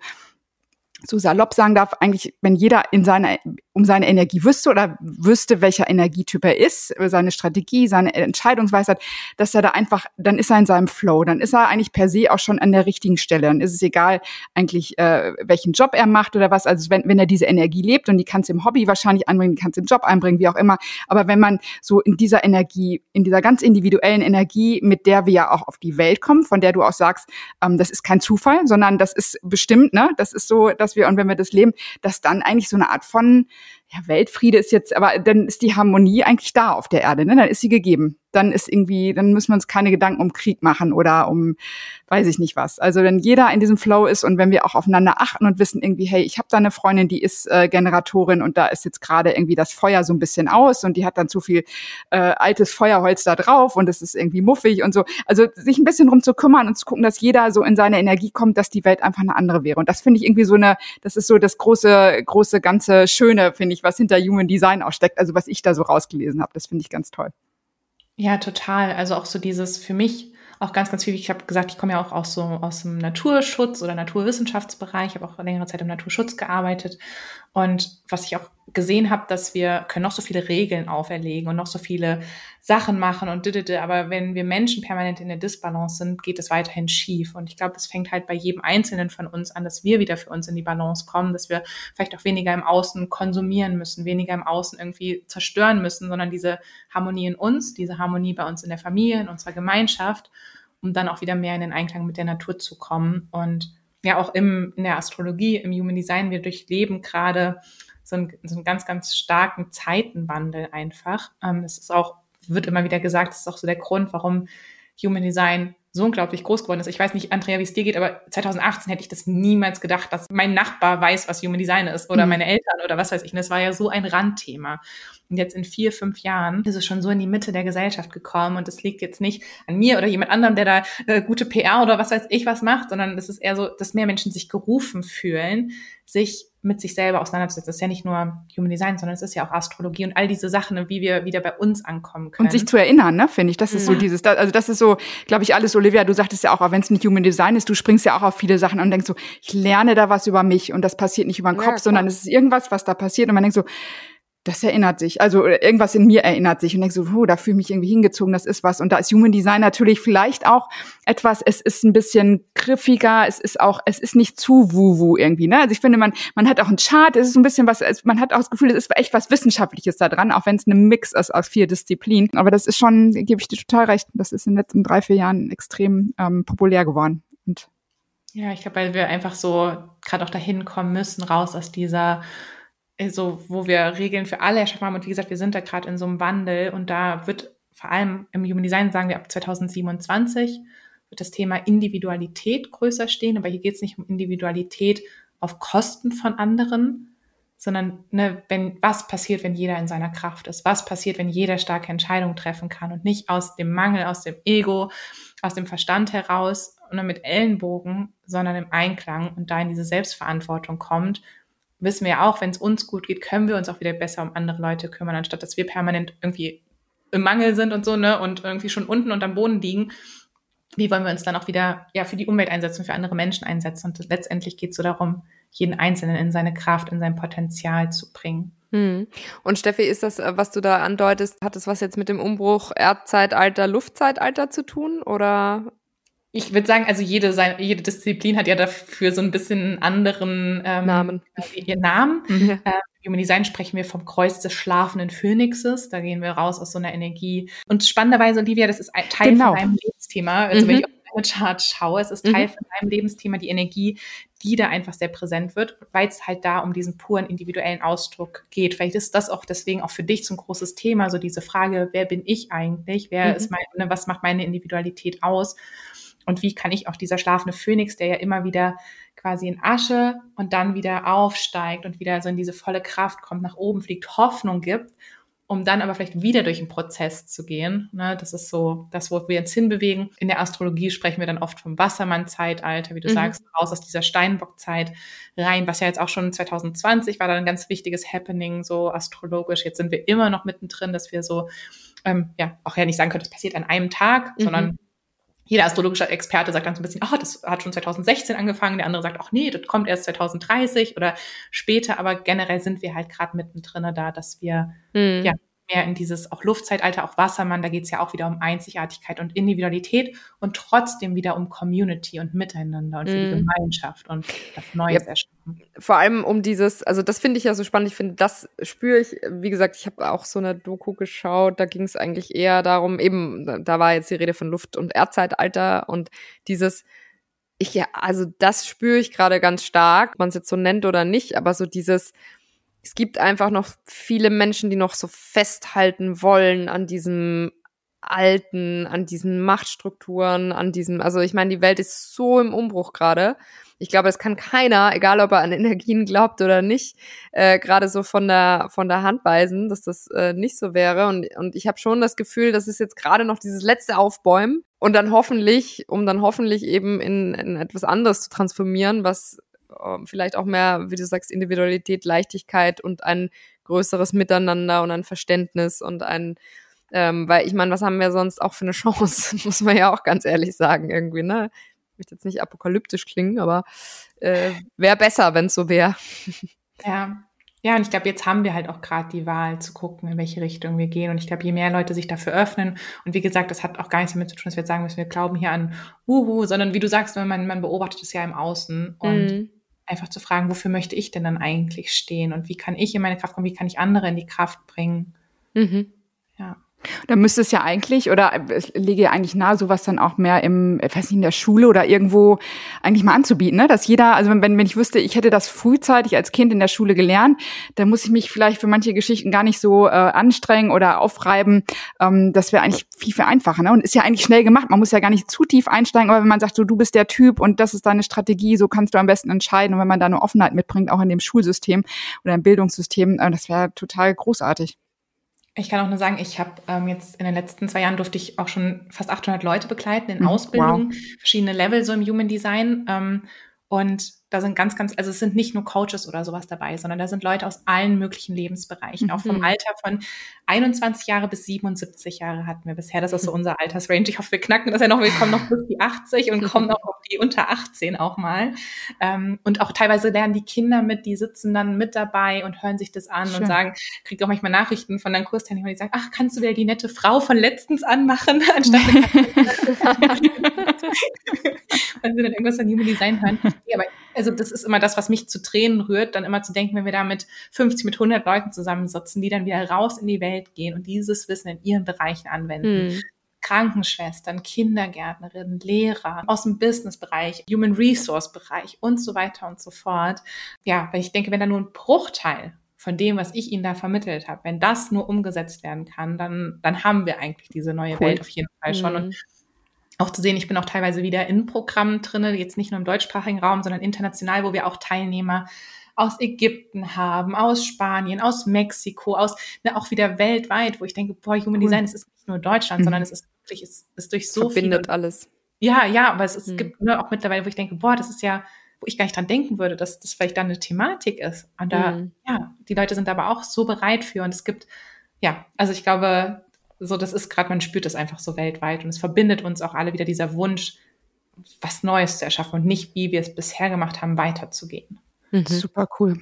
so salopp sagen darf, eigentlich, wenn jeder in seiner, um seine Energie wüsste oder wüsste, welcher Energietyp er ist, seine Strategie, seine Entscheidungsweisheit, dass er da einfach, dann ist er in seinem Flow, dann ist er eigentlich per se auch schon an der richtigen Stelle. Dann ist es egal eigentlich, äh, welchen Job er macht oder was. Also wenn, wenn er diese Energie lebt und die kannst du im Hobby wahrscheinlich einbringen, die kannst du im Job einbringen, wie auch immer. Aber wenn man so in dieser Energie, in dieser ganz individuellen Energie, mit der wir ja auch auf die Welt kommen, von der du auch sagst, ähm, das ist kein Zufall, sondern das ist bestimmt, ne? Das ist so, dass wir, und wenn wir das leben, dass dann eigentlich so eine Art von ja, Weltfriede ist jetzt, aber dann ist die Harmonie eigentlich da auf der Erde, ne? Dann ist sie gegeben. Dann ist irgendwie, dann müssen wir uns keine Gedanken um Krieg machen oder um, weiß ich nicht was. Also wenn jeder in diesem Flow ist und wenn wir auch aufeinander achten und wissen irgendwie, hey, ich habe da eine Freundin, die ist äh, Generatorin und da ist jetzt gerade irgendwie das Feuer so ein bisschen aus und die hat dann zu viel äh, altes Feuerholz da drauf und es ist irgendwie muffig und so. Also sich ein bisschen drum zu kümmern und zu gucken, dass jeder so in seine Energie kommt, dass die Welt einfach eine andere wäre. Und das finde ich irgendwie so eine, das ist so das große, große, ganze Schöne, finde ich ich, was hinter Human Design auch steckt, also was ich da so rausgelesen habe. Das finde ich ganz toll. Ja, total. Also auch so dieses für mich auch ganz, ganz viel. Ich habe gesagt, ich komme ja auch aus so aus dem Naturschutz oder Naturwissenschaftsbereich. Ich habe auch längere Zeit im Naturschutz gearbeitet. Und was ich auch gesehen habe, dass wir können noch so viele Regeln auferlegen und noch so viele Sachen machen und didede, aber wenn wir Menschen permanent in der Disbalance sind, geht es weiterhin schief. Und ich glaube, es fängt halt bei jedem Einzelnen von uns an, dass wir wieder für uns in die Balance kommen, dass wir vielleicht auch weniger im Außen konsumieren müssen, weniger im Außen irgendwie zerstören müssen, sondern diese Harmonie in uns, diese Harmonie bei uns in der Familie, in unserer Gemeinschaft, um dann auch wieder mehr in den Einklang mit der Natur zu kommen. Und ja, auch im, in der Astrologie, im Human Design, wir durchleben gerade so einen, so einen ganz, ganz starken Zeitenwandel einfach. Ähm, es ist auch, wird immer wieder gesagt, es ist auch so der Grund, warum Human Design so unglaublich groß geworden ist. Ich weiß nicht, Andrea, wie es dir geht, aber 2018 hätte ich das niemals gedacht, dass mein Nachbar weiß, was Human Design ist oder mhm. meine Eltern oder was weiß ich. Und das war ja so ein Randthema. Und jetzt in vier, fünf Jahren ist es schon so in die Mitte der Gesellschaft gekommen und es liegt jetzt nicht an mir oder jemand anderem, der da äh, gute PR oder was weiß ich was macht, sondern es ist eher so, dass mehr Menschen sich gerufen fühlen, sich mit sich selber auseinanderzusetzen. Das ist ja nicht nur Human Design, sondern es ist ja auch Astrologie und all diese Sachen, wie wir wieder bei uns ankommen können. Und sich zu erinnern, ne, finde ich. Das ist ja. so dieses, also das ist so, glaube ich, alles, Olivia, du sagtest ja auch, auch wenn es nicht Human Design ist, du springst ja auch auf viele Sachen und denkst so, ich lerne da was über mich und das passiert nicht über den Kopf, ja, sondern es ist irgendwas, was da passiert und man denkt so, das erinnert sich, also irgendwas in mir erinnert sich und denke so, oh, da fühle ich mich irgendwie hingezogen, das ist was. Und da ist Human Design natürlich vielleicht auch etwas, es ist ein bisschen griffiger, es ist auch, es ist nicht zu wuhu irgendwie, ne? Also ich finde, man, man hat auch einen Chart, es ist ein bisschen was, man hat auch das Gefühl, es ist echt was Wissenschaftliches da dran, auch wenn es ein Mix ist aus vier Disziplinen. Aber das ist schon, gebe ich dir total recht, das ist in den letzten drei, vier Jahren extrem ähm, populär geworden. Und ja, ich glaube, weil wir einfach so gerade auch dahin kommen müssen, raus aus dieser so, wo wir Regeln für alle erschaffen haben. Und wie gesagt, wir sind da gerade in so einem Wandel und da wird vor allem im Human Design, sagen wir ab 2027, wird das Thema Individualität größer stehen. Aber hier geht es nicht um Individualität auf Kosten von anderen, sondern ne, wenn, was passiert, wenn jeder in seiner Kraft ist? Was passiert, wenn jeder starke Entscheidungen treffen kann und nicht aus dem Mangel, aus dem Ego, aus dem Verstand heraus und mit Ellenbogen, sondern im Einklang und da in diese Selbstverantwortung kommt wissen wir ja auch, wenn es uns gut geht, können wir uns auch wieder besser um andere Leute kümmern, anstatt dass wir permanent irgendwie im Mangel sind und so, ne, und irgendwie schon unten und am Boden liegen. Wie wollen wir uns dann auch wieder ja für die Umwelt einsetzen, für andere Menschen einsetzen? Und letztendlich geht es so darum, jeden Einzelnen in seine Kraft, in sein Potenzial zu bringen. Hm. Und Steffi, ist das, äh, was du da andeutest, hat das was jetzt mit dem Umbruch Erdzeitalter, Luftzeitalter zu tun? Oder ich würde sagen, also jede, jede Disziplin hat ja dafür so ein bisschen anderen ähm, Namen. Ihren Namen. Mhm. Äh, Human Design sprechen wir vom Kreuz des schlafenden Phönixes. Da gehen wir raus aus so einer Energie. Und spannenderweise, Olivia, das ist ein Teil genau. von deinem Lebensthema. Also mhm. wenn ich Chart schaue. Es ist Teil mhm. von meinem Lebensthema, die Energie, die da einfach sehr präsent wird, weil es halt da um diesen puren individuellen Ausdruck geht. Vielleicht ist das auch deswegen auch für dich so ein großes Thema, so diese Frage, wer bin ich eigentlich? Wer mhm. ist meine, was macht meine Individualität aus? Und wie kann ich auch dieser schlafende Phönix, der ja immer wieder quasi in Asche und dann wieder aufsteigt und wieder so in diese volle Kraft kommt, nach oben fliegt, Hoffnung gibt um dann aber vielleicht wieder durch einen Prozess zu gehen. Ne? Das ist so das, wo wir uns hinbewegen. In der Astrologie sprechen wir dann oft vom Wassermann-Zeitalter, wie du mhm. sagst, raus aus dieser Steinbock-Zeit rein, was ja jetzt auch schon 2020 war da ein ganz wichtiges Happening, so astrologisch. Jetzt sind wir immer noch mittendrin, dass wir so, ähm, ja, auch ja nicht sagen können, das passiert an einem Tag, mhm. sondern jeder astrologische Experte sagt dann so ein bisschen, oh, das hat schon 2016 angefangen, der andere sagt, ach nee, das kommt erst 2030 oder später, aber generell sind wir halt gerade mittendrin da, dass wir mhm. ja mehr in dieses auch Luftzeitalter, auch Wassermann, da geht es ja auch wieder um Einzigartigkeit und Individualität und trotzdem wieder um Community und Miteinander und für mm. die mhm. Gemeinschaft und das Neues ja, erschaffen. Vor allem um dieses, also das finde ich ja so spannend, ich finde, das spüre ich, wie gesagt, ich habe auch so eine Doku geschaut, da ging es eigentlich eher darum, eben, da war jetzt die Rede von Luft- und Erdzeitalter und dieses, ich ja, also das spüre ich gerade ganz stark, man es jetzt so nennt oder nicht, aber so dieses, es gibt einfach noch viele Menschen, die noch so festhalten wollen an diesem Alten, an diesen Machtstrukturen, an diesem, also ich meine, die Welt ist so im Umbruch gerade. Ich glaube, es kann keiner, egal ob er an Energien glaubt oder nicht, äh, gerade so von der von der Hand weisen, dass das äh, nicht so wäre. Und, und ich habe schon das Gefühl, das ist jetzt gerade noch dieses letzte Aufbäumen und dann hoffentlich, um dann hoffentlich eben in, in etwas anderes zu transformieren, was vielleicht auch mehr, wie du sagst, Individualität, Leichtigkeit und ein größeres Miteinander und ein Verständnis und ein, ähm, weil ich meine, was haben wir sonst auch für eine Chance, muss man ja auch ganz ehrlich sagen, irgendwie, ne? Ich möchte jetzt nicht apokalyptisch klingen, aber äh, wäre besser, wenn es so wäre. Ja. Ja, und ich glaube, jetzt haben wir halt auch gerade die Wahl zu gucken, in welche Richtung wir gehen. Und ich glaube, je mehr Leute sich dafür öffnen, und wie gesagt, das hat auch gar nichts damit zu tun, dass wir jetzt sagen müssen, wir glauben hier an Uhu, sondern wie du sagst, man, man beobachtet es ja im Außen und mm einfach zu fragen, wofür möchte ich denn dann eigentlich stehen und wie kann ich in meine Kraft kommen, wie kann ich andere in die Kraft bringen. Mhm. Ja. Da müsste es ja eigentlich, oder es liege ja eigentlich nahe, sowas dann auch mehr im, ich weiß nicht, in der Schule oder irgendwo eigentlich mal anzubieten, ne? Dass jeder, also wenn, wenn ich wüsste, ich hätte das frühzeitig als Kind in der Schule gelernt, dann muss ich mich vielleicht für manche Geschichten gar nicht so äh, anstrengen oder aufreiben. Ähm, das wäre eigentlich viel, viel einfacher, ne? Und ist ja eigentlich schnell gemacht. Man muss ja gar nicht zu tief einsteigen, aber wenn man sagt, so, du bist der Typ und das ist deine Strategie, so kannst du am besten entscheiden. Und wenn man da eine Offenheit mitbringt, auch in dem Schulsystem oder im Bildungssystem, äh, das wäre total großartig. Ich kann auch nur sagen, ich habe ähm, jetzt in den letzten zwei Jahren durfte ich auch schon fast 800 Leute begleiten in Ausbildung, wow. verschiedene Level so im Human Design. Ähm, und da sind ganz, ganz, also es sind nicht nur Coaches oder sowas dabei, sondern da sind Leute aus allen möglichen Lebensbereichen, mhm. auch vom mhm. Alter von 21 Jahre bis 77 Jahre hatten wir bisher. Das ist so mhm. unser Altersrange. Ich hoffe, wir knacken das ja noch. Wir kommen noch bis die 80 und kommen noch auf die unter 18 auch mal. Ähm, und auch teilweise lernen die Kinder mit, die sitzen dann mit dabei und hören sich das an Schön. und sagen, kriegt auch manchmal Nachrichten von deinen Kursteilnehmern, die sagen, ach, kannst du wieder die nette Frau von letztens anmachen, anstatt wenn sie dann irgendwas von Human Design hören. Ja, aber also das ist immer das, was mich zu Tränen rührt, dann immer zu denken, wenn wir da mit 50, mit 100 Leuten zusammensitzen, die dann wieder raus in die Welt gehen und dieses Wissen in ihren Bereichen anwenden. Hm. Krankenschwestern, Kindergärtnerinnen, Lehrer aus dem Businessbereich, Human Resource Bereich und so weiter und so fort. Ja, weil ich denke, wenn da nur ein Bruchteil von dem, was ich ihnen da vermittelt habe, wenn das nur umgesetzt werden kann, dann, dann haben wir eigentlich diese neue cool. Welt auf jeden Fall schon. Mhm. Und auch zu sehen, ich bin auch teilweise wieder in Programmen drinne, jetzt nicht nur im deutschsprachigen Raum, sondern international, wo wir auch Teilnehmer aus Ägypten haben, aus Spanien, aus Mexiko, aus ne, auch wieder weltweit, wo ich denke, boah, Human Design, es ist nicht nur Deutschland, mhm. sondern es ist wirklich, es ist durch so Verbindet viele, alles. Ja, ja, aber es, es mhm. gibt ne, auch mittlerweile, wo ich denke, boah, das ist ja, wo ich gar nicht dran denken würde, dass das vielleicht dann eine Thematik ist. Und da, mhm. ja, die Leute sind aber auch so bereit für und es gibt, ja, also ich glaube, so, das ist gerade, man spürt das einfach so weltweit und es verbindet uns auch alle wieder dieser Wunsch, was Neues zu erschaffen und nicht, wie wir es bisher gemacht haben, weiterzugehen. Mhm. Super cool.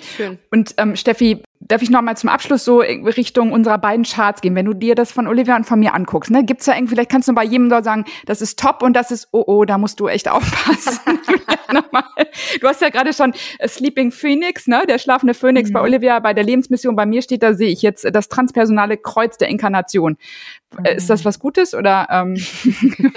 Schön. Und ähm, Steffi, darf ich noch mal zum Abschluss so Richtung unserer beiden Charts gehen? Wenn du dir das von Olivia und von mir anguckst, ne, gibt's da irgendwie, vielleicht kannst du bei jedem da sagen, das ist top und das ist, oh, oh, da musst du echt aufpassen. Du hast ja gerade schon äh, Sleeping Phoenix, ne, der schlafende Phönix mhm. bei Olivia, bei der Lebensmission, bei mir steht, da sehe ich jetzt das transpersonale Kreuz der Inkarnation. Mhm. Ist das was Gutes oder? Ähm,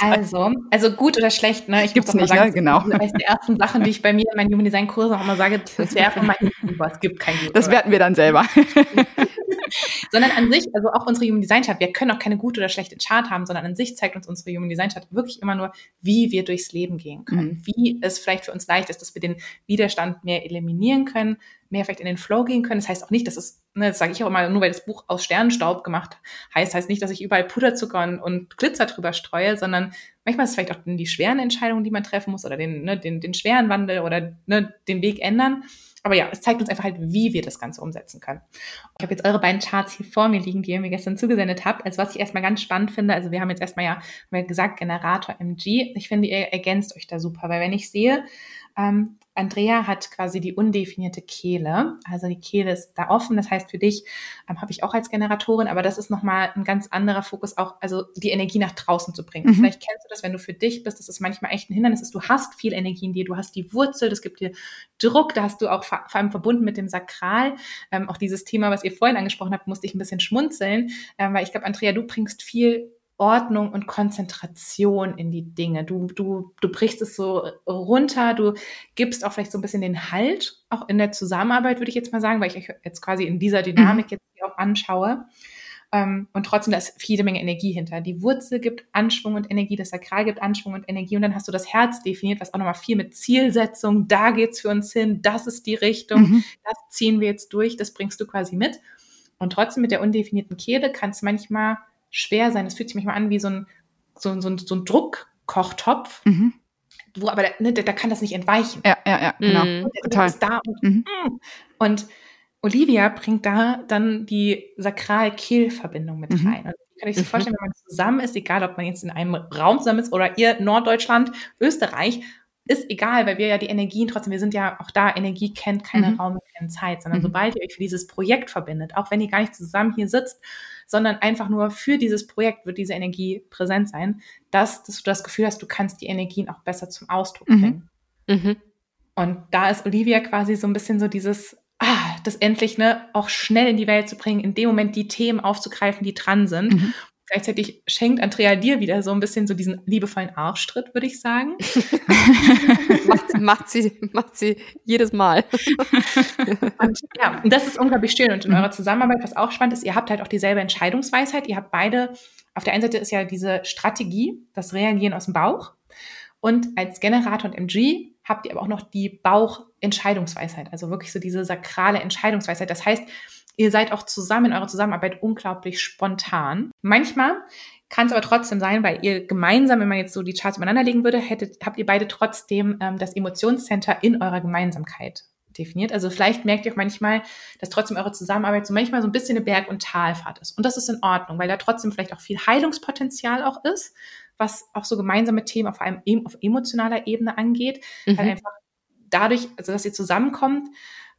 also, also gut oder schlecht, ne? Ich Gibt's nicht, sagen, ne? genau. Das ist die ersten Sachen, die ich bei mir in meinen Human Design Kursen auch immer sage, das wäre von meinen es gibt kein Gut. Das werten wir dann selber. sondern an sich, also auch unsere Human Design Chart, wir können auch keine gute oder schlechte Chart haben, sondern an sich zeigt uns unsere Human Design Chart wirklich immer nur, wie wir durchs Leben gehen können, mhm. wie es vielleicht für uns leicht ist, dass wir den Widerstand mehr eliminieren können, mehr vielleicht in den Flow gehen können. Das heißt auch nicht, dass es, ne, das sage ich auch immer, nur weil das Buch aus Sternenstaub gemacht heißt, heißt nicht, dass ich überall Puderzucker und, und Glitzer drüber streue, sondern manchmal ist es vielleicht auch die schweren Entscheidungen, die man treffen muss oder den, ne, den, den schweren Wandel oder ne, den Weg ändern aber ja, es zeigt uns einfach halt, wie wir das Ganze umsetzen können. Ich habe jetzt eure beiden Charts hier vor mir liegen, die ihr mir gestern zugesendet habt. Also was ich erstmal ganz spannend finde, also wir haben jetzt erstmal ja haben gesagt, Generator MG. Ich finde, ihr ergänzt euch da super, weil wenn ich sehe, ähm, Andrea hat quasi die undefinierte Kehle. Also die Kehle ist da offen. Das heißt, für dich ähm, habe ich auch als Generatorin, aber das ist nochmal ein ganz anderer Fokus, auch also die Energie nach draußen zu bringen. Mhm. Vielleicht kennst du das, wenn du für dich bist, dass es manchmal echt ein Hindernis ist. Du hast viel Energie in dir, du hast die Wurzel, das gibt dir Druck, da hast du auch vor, allem verbunden mit dem Sakral. Ähm, auch dieses Thema, was ihr vorhin angesprochen habt, musste ich ein bisschen schmunzeln, ähm, weil ich glaube, Andrea, du bringst viel Ordnung und Konzentration in die Dinge. Du, du, du brichst es so runter, du gibst auch vielleicht so ein bisschen den Halt, auch in der Zusammenarbeit, würde ich jetzt mal sagen, weil ich euch jetzt quasi in dieser Dynamik mhm. jetzt auch anschaue. Ähm, und trotzdem, da ist viele Menge Energie hinter. Die Wurzel gibt Anschwung und Energie, das Sakral gibt Anschwung und Energie. Und dann hast du das Herz definiert, was auch nochmal viel mit Zielsetzung, da geht's für uns hin, das ist die Richtung, mhm. das ziehen wir jetzt durch, das bringst du quasi mit. Und trotzdem mit der undefinierten Kehle kann es manchmal schwer sein. Es fühlt sich manchmal an wie so ein, so, so, so ein Druckkochtopf. Mhm. Wo aber, ne, da, da kann das nicht entweichen. Ja, ja, ja, genau. Mhm. Und der Total. ist da und, mhm. Mm. und Olivia bringt da dann die Sakral-Kehl-Verbindung mit mhm. rein. Und kann ich sich mhm. vorstellen, wenn man zusammen ist, egal ob man jetzt in einem Raum zusammen ist oder ihr Norddeutschland, Österreich, ist egal, weil wir ja die Energien trotzdem, wir sind ja auch da, Energie kennt keine mhm. Raum, keine Zeit, sondern mhm. sobald ihr euch für dieses Projekt verbindet, auch wenn ihr gar nicht zusammen hier sitzt, sondern einfach nur für dieses Projekt wird diese Energie präsent sein, dass, dass du das Gefühl hast, du kannst die Energien auch besser zum Ausdruck mhm. bringen. Mhm. Und da ist Olivia quasi so ein bisschen so dieses, ah, das endlich ne, auch schnell in die Welt zu bringen, in dem Moment die Themen aufzugreifen, die dran sind. Mhm. Gleichzeitig schenkt Andrea dir wieder so ein bisschen so diesen liebevollen Arschtritt, würde ich sagen. macht, macht, sie, macht sie jedes Mal. und ja, das ist unglaublich schön. Und in eurer Zusammenarbeit, was auch spannend ist, ihr habt halt auch dieselbe Entscheidungsweisheit. Ihr habt beide, auf der einen Seite ist ja diese Strategie, das Reagieren aus dem Bauch. Und als Generator und MG habt ihr aber auch noch die Bauchentscheidungsweisheit, also wirklich so diese sakrale Entscheidungsweisheit. Das heißt, Ihr seid auch zusammen in eurer Zusammenarbeit unglaublich spontan. Manchmal kann es aber trotzdem sein, weil ihr gemeinsam, wenn man jetzt so die Charts übereinander legen würde, hättet, habt ihr beide trotzdem ähm, das Emotionscenter in eurer Gemeinsamkeit definiert. Also vielleicht merkt ihr auch manchmal, dass trotzdem eure Zusammenarbeit so manchmal so ein bisschen eine Berg- und Talfahrt ist. Und das ist in Ordnung, weil da trotzdem vielleicht auch viel Heilungspotenzial auch ist, was auch so gemeinsame Themen auf einem auf emotionaler Ebene angeht, mhm. weil einfach dadurch, also dass ihr zusammenkommt,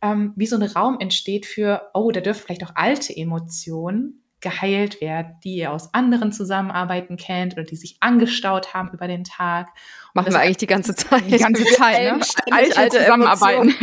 ähm, wie so ein Raum entsteht für, oh, da dürfen vielleicht auch alte Emotionen geheilt werden, die ihr aus anderen Zusammenarbeiten kennt oder die sich angestaut haben über den Tag. Machen wir eigentlich die ganze Zeit. Die ganze Zeit, ne? Alte, alte Zusammenarbeiten.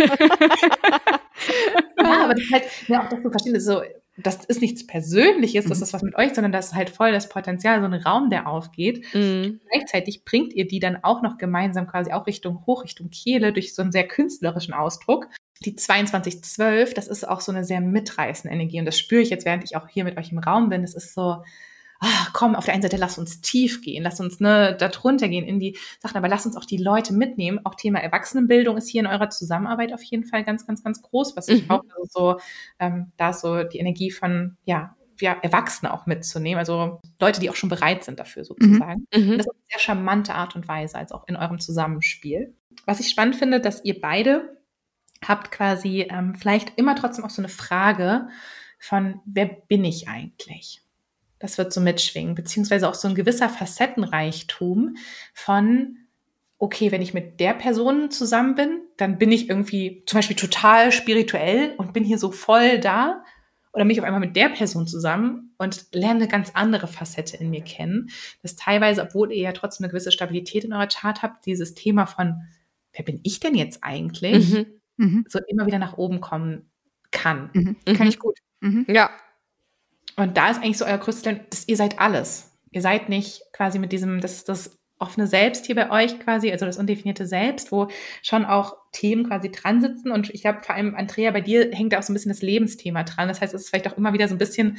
ja, aber das halt, ja, auch das zu verstehen, das ist so, das ist nichts Persönliches, das mhm. ist was mit euch, sondern das ist halt voll das Potenzial, so ein Raum, der aufgeht. Mhm. Gleichzeitig bringt ihr die dann auch noch gemeinsam quasi auch Richtung Hoch, Richtung Kehle durch so einen sehr künstlerischen Ausdruck die 2212, das ist auch so eine sehr mitreißende Energie. Und das spüre ich jetzt, während ich auch hier mit euch im Raum bin. Das ist so, ah, komm, auf der einen Seite lass uns tief gehen, lass uns ne, da drunter gehen in die Sachen, aber lass uns auch die Leute mitnehmen. Auch Thema Erwachsenenbildung ist hier in eurer Zusammenarbeit auf jeden Fall ganz, ganz, ganz groß, was ich mhm. auch also so, ähm, da so die Energie von, ja, ja, Erwachsene auch mitzunehmen, also Leute, die auch schon bereit sind dafür sozusagen. Mhm. Das ist eine sehr charmante Art und Weise, als auch in eurem Zusammenspiel. Was ich spannend finde, dass ihr beide habt quasi ähm, vielleicht immer trotzdem auch so eine Frage von, wer bin ich eigentlich? Das wird so mitschwingen, beziehungsweise auch so ein gewisser Facettenreichtum von, okay, wenn ich mit der Person zusammen bin, dann bin ich irgendwie zum Beispiel total spirituell und bin hier so voll da. Oder mich auf einmal mit der Person zusammen und lerne eine ganz andere Facette in mir kennen. Das teilweise, obwohl ihr ja trotzdem eine gewisse Stabilität in eurer Chart habt, dieses Thema von, wer bin ich denn jetzt eigentlich? Mhm. Mhm. So immer wieder nach oben kommen kann. Mhm. Kann ich gut. Mhm. Ja. Und da ist eigentlich so euer größtes Talent, dass ihr seid alles. Ihr seid nicht quasi mit diesem, das ist das offene Selbst hier bei euch quasi, also das undefinierte Selbst, wo schon auch Themen quasi dran sitzen. Und ich glaube, vor allem, Andrea, bei dir hängt da auch so ein bisschen das Lebensthema dran. Das heißt, es ist vielleicht auch immer wieder so ein bisschen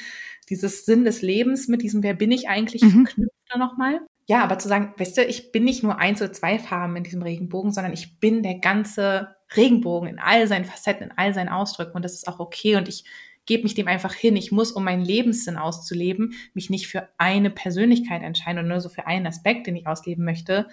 dieses Sinn des Lebens mit diesem, wer bin ich eigentlich, mhm. verknüpft da nochmal. Ja, aber zu sagen, weißt du, ich bin nicht nur eins oder zwei Farben in diesem Regenbogen, sondern ich bin der ganze Regenbogen in all seinen Facetten, in all seinen Ausdrücken. Und das ist auch okay. Und ich gebe mich dem einfach hin. Ich muss, um meinen Lebenssinn auszuleben, mich nicht für eine Persönlichkeit entscheiden und nur so für einen Aspekt, den ich ausleben möchte,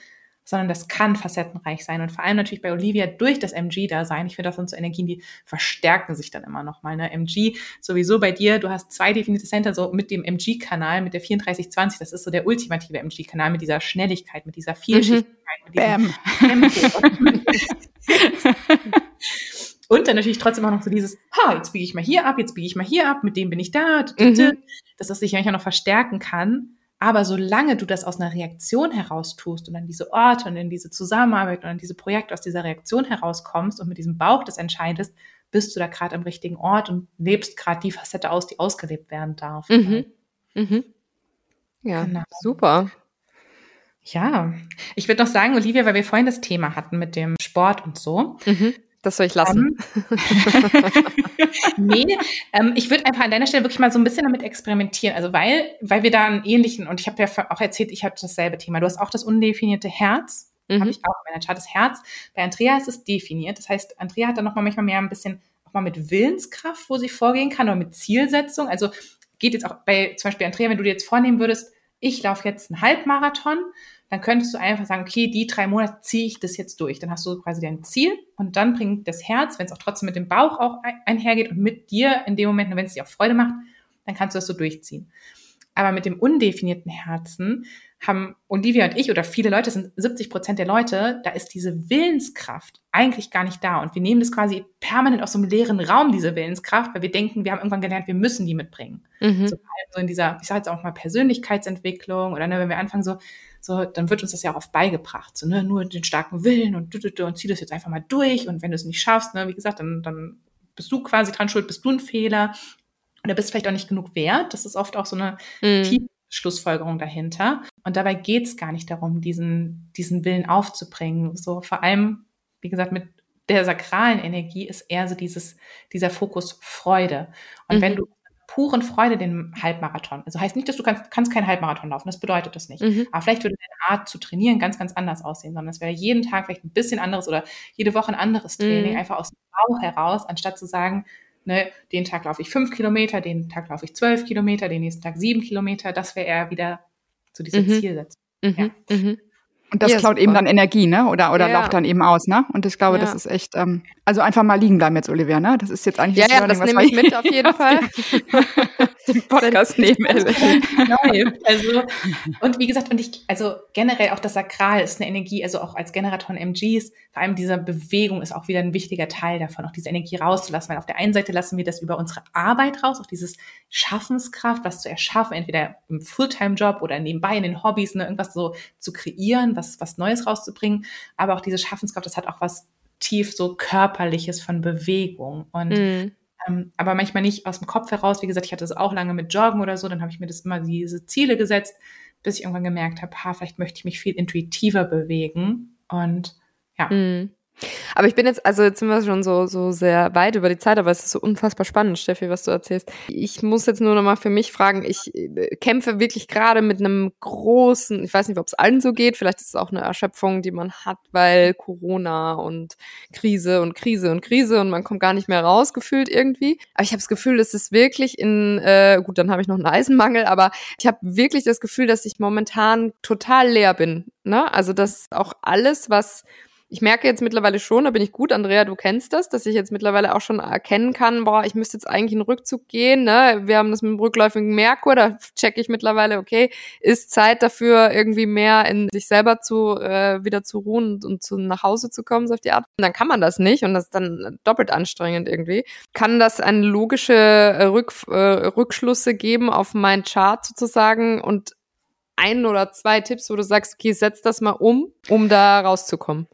sondern das kann facettenreich sein. Und vor allem natürlich bei Olivia durch das MG-Dasein. Ich finde, das sind so Energien, die verstärken sich dann immer nochmal. Ne? MG sowieso bei dir, du hast zwei definierte Center, so mit dem MG-Kanal, mit der 3420, das ist so der ultimative MG-Kanal mit dieser Schnelligkeit, mit dieser Vielschichtigkeit, mhm. mit diesem Tempo. Und dann natürlich trotzdem auch noch so dieses, ha, jetzt biege ich mal hier ab, jetzt biege ich mal hier ab, mit dem bin ich da, mhm. dass das sich eigentlich auch noch verstärken kann. Aber solange du das aus einer Reaktion heraus tust und an diese Orte und in diese Zusammenarbeit und an diese Projekte aus dieser Reaktion herauskommst und mit diesem Bauch das entscheidest, bist du da gerade am richtigen Ort und lebst gerade die Facette aus, die ausgelebt werden darf. Mhm. Mhm. Ja, genau. super. Ja, ich würde noch sagen, Olivia, weil wir vorhin das Thema hatten mit dem Sport und so. Mhm. Das soll ich lassen. Um, nee, ähm, ich würde einfach an deiner Stelle wirklich mal so ein bisschen damit experimentieren. Also weil, weil wir da einen ähnlichen, und ich habe ja auch erzählt, ich habe dasselbe Thema. Du hast auch das undefinierte Herz. Mhm. Habe ich auch in meiner Chart. Das Herz. Bei Andrea ist es definiert. Das heißt, Andrea hat dann nochmal manchmal mehr ein bisschen auch mal mit Willenskraft, wo sie vorgehen kann, oder mit Zielsetzung. Also geht jetzt auch bei zum Beispiel Andrea, wenn du dir jetzt vornehmen würdest, ich laufe jetzt einen Halbmarathon, dann könntest du einfach sagen, okay, die drei Monate ziehe ich das jetzt durch. Dann hast du quasi dein Ziel und dann bringt das Herz, wenn es auch trotzdem mit dem Bauch auch einhergeht und mit dir in dem Moment, wenn es dir auch Freude macht, dann kannst du das so durchziehen. Aber mit dem undefinierten Herzen haben Olivia und ich oder viele Leute, sind 70 Prozent der Leute, da ist diese Willenskraft eigentlich gar nicht da. Und wir nehmen das quasi permanent aus so einem leeren Raum, diese Willenskraft, weil wir denken, wir haben irgendwann gelernt, wir müssen die mitbringen. Mhm. So, so in dieser, ich sage jetzt auch mal Persönlichkeitsentwicklung oder ne, wenn wir anfangen so, so, dann wird uns das ja auch oft beigebracht, so, ne, nur den starken Willen und, und, und zieh das jetzt einfach mal durch und wenn du es nicht schaffst, ne, wie gesagt, dann, dann bist du quasi dran schuld, bist du ein Fehler oder bist vielleicht auch nicht genug wert. Das ist oft auch so eine mhm. tiefe Schlussfolgerung dahinter. Und dabei geht es gar nicht darum, diesen, diesen Willen aufzubringen. So vor allem, wie gesagt, mit der sakralen Energie ist eher so dieses, dieser Fokus Freude. Und mhm. wenn du puren Freude den Halbmarathon. Also heißt nicht, dass du kannst, kannst keinen Halbmarathon laufen, das bedeutet das nicht. Mhm. Aber vielleicht würde deine Art zu trainieren ganz, ganz anders aussehen, sondern es wäre jeden Tag vielleicht ein bisschen anderes oder jede Woche ein anderes Training, mhm. einfach aus dem Bauch heraus, anstatt zu sagen, ne, den Tag laufe ich fünf Kilometer, den Tag laufe ich zwölf Kilometer, den nächsten Tag sieben Kilometer, das wäre eher wieder so diese mhm. Zielsetzung. Mhm. Ja. Mhm. Und das ja, klaut super. eben dann Energie, ne? Oder, oder ja. laucht dann eben aus, ne? Und ich glaube, ja. das ist echt, ähm, also einfach mal liegen bleiben jetzt, Olivia, ne? Das ist jetzt eigentlich ja, das ja, das nehme ich mit auf jeden Fall. Den Podcast nehmen. also, und wie gesagt, und ich, also generell auch das Sakral ist eine Energie, also auch als Generator MGs, vor allem diese Bewegung ist auch wieder ein wichtiger Teil davon, auch diese Energie rauszulassen, weil auf der einen Seite lassen wir das über unsere Arbeit raus, auch dieses Schaffenskraft, was zu erschaffen, entweder im Fulltime-Job oder nebenbei in den Hobbys, ne, irgendwas so zu kreieren, was, was Neues rauszubringen. Aber auch diese Schaffenskraft, das hat auch was tief so körperliches von Bewegung. Und mm. ähm, aber manchmal nicht aus dem Kopf heraus. Wie gesagt, ich hatte es auch lange mit Joggen oder so, dann habe ich mir das immer diese Ziele gesetzt, bis ich irgendwann gemerkt habe, ha, vielleicht möchte ich mich viel intuitiver bewegen. Und ja. Mm. Aber ich bin jetzt, also jetzt sind wir schon so, so sehr weit über die Zeit, aber es ist so unfassbar spannend, Steffi, was du erzählst. Ich muss jetzt nur noch mal für mich fragen, ich äh, kämpfe wirklich gerade mit einem großen, ich weiß nicht, ob es allen so geht, vielleicht ist es auch eine Erschöpfung, die man hat, weil Corona und Krise und Krise und Krise und man kommt gar nicht mehr raus, gefühlt irgendwie. Aber ich habe das Gefühl, es ist wirklich in, äh, gut, dann habe ich noch einen Eisenmangel, aber ich habe wirklich das Gefühl, dass ich momentan total leer bin. Ne? Also dass auch alles, was ich merke jetzt mittlerweile schon, da bin ich gut, Andrea, du kennst das, dass ich jetzt mittlerweile auch schon erkennen kann, boah, ich müsste jetzt eigentlich in den Rückzug gehen, ne? Wir haben das mit dem rückläufigen Merkur, da checke ich mittlerweile, okay, ist Zeit dafür, irgendwie mehr in sich selber zu, äh, wieder zu ruhen und, und zu nach Hause zu kommen, so auf die Art. Und dann kann man das nicht und das ist dann doppelt anstrengend irgendwie. Kann das eine logische äh, Rück, äh, Rückschlüsse geben auf mein Chart sozusagen und ein oder zwei Tipps, wo du sagst, okay, setz das mal um, um da rauszukommen?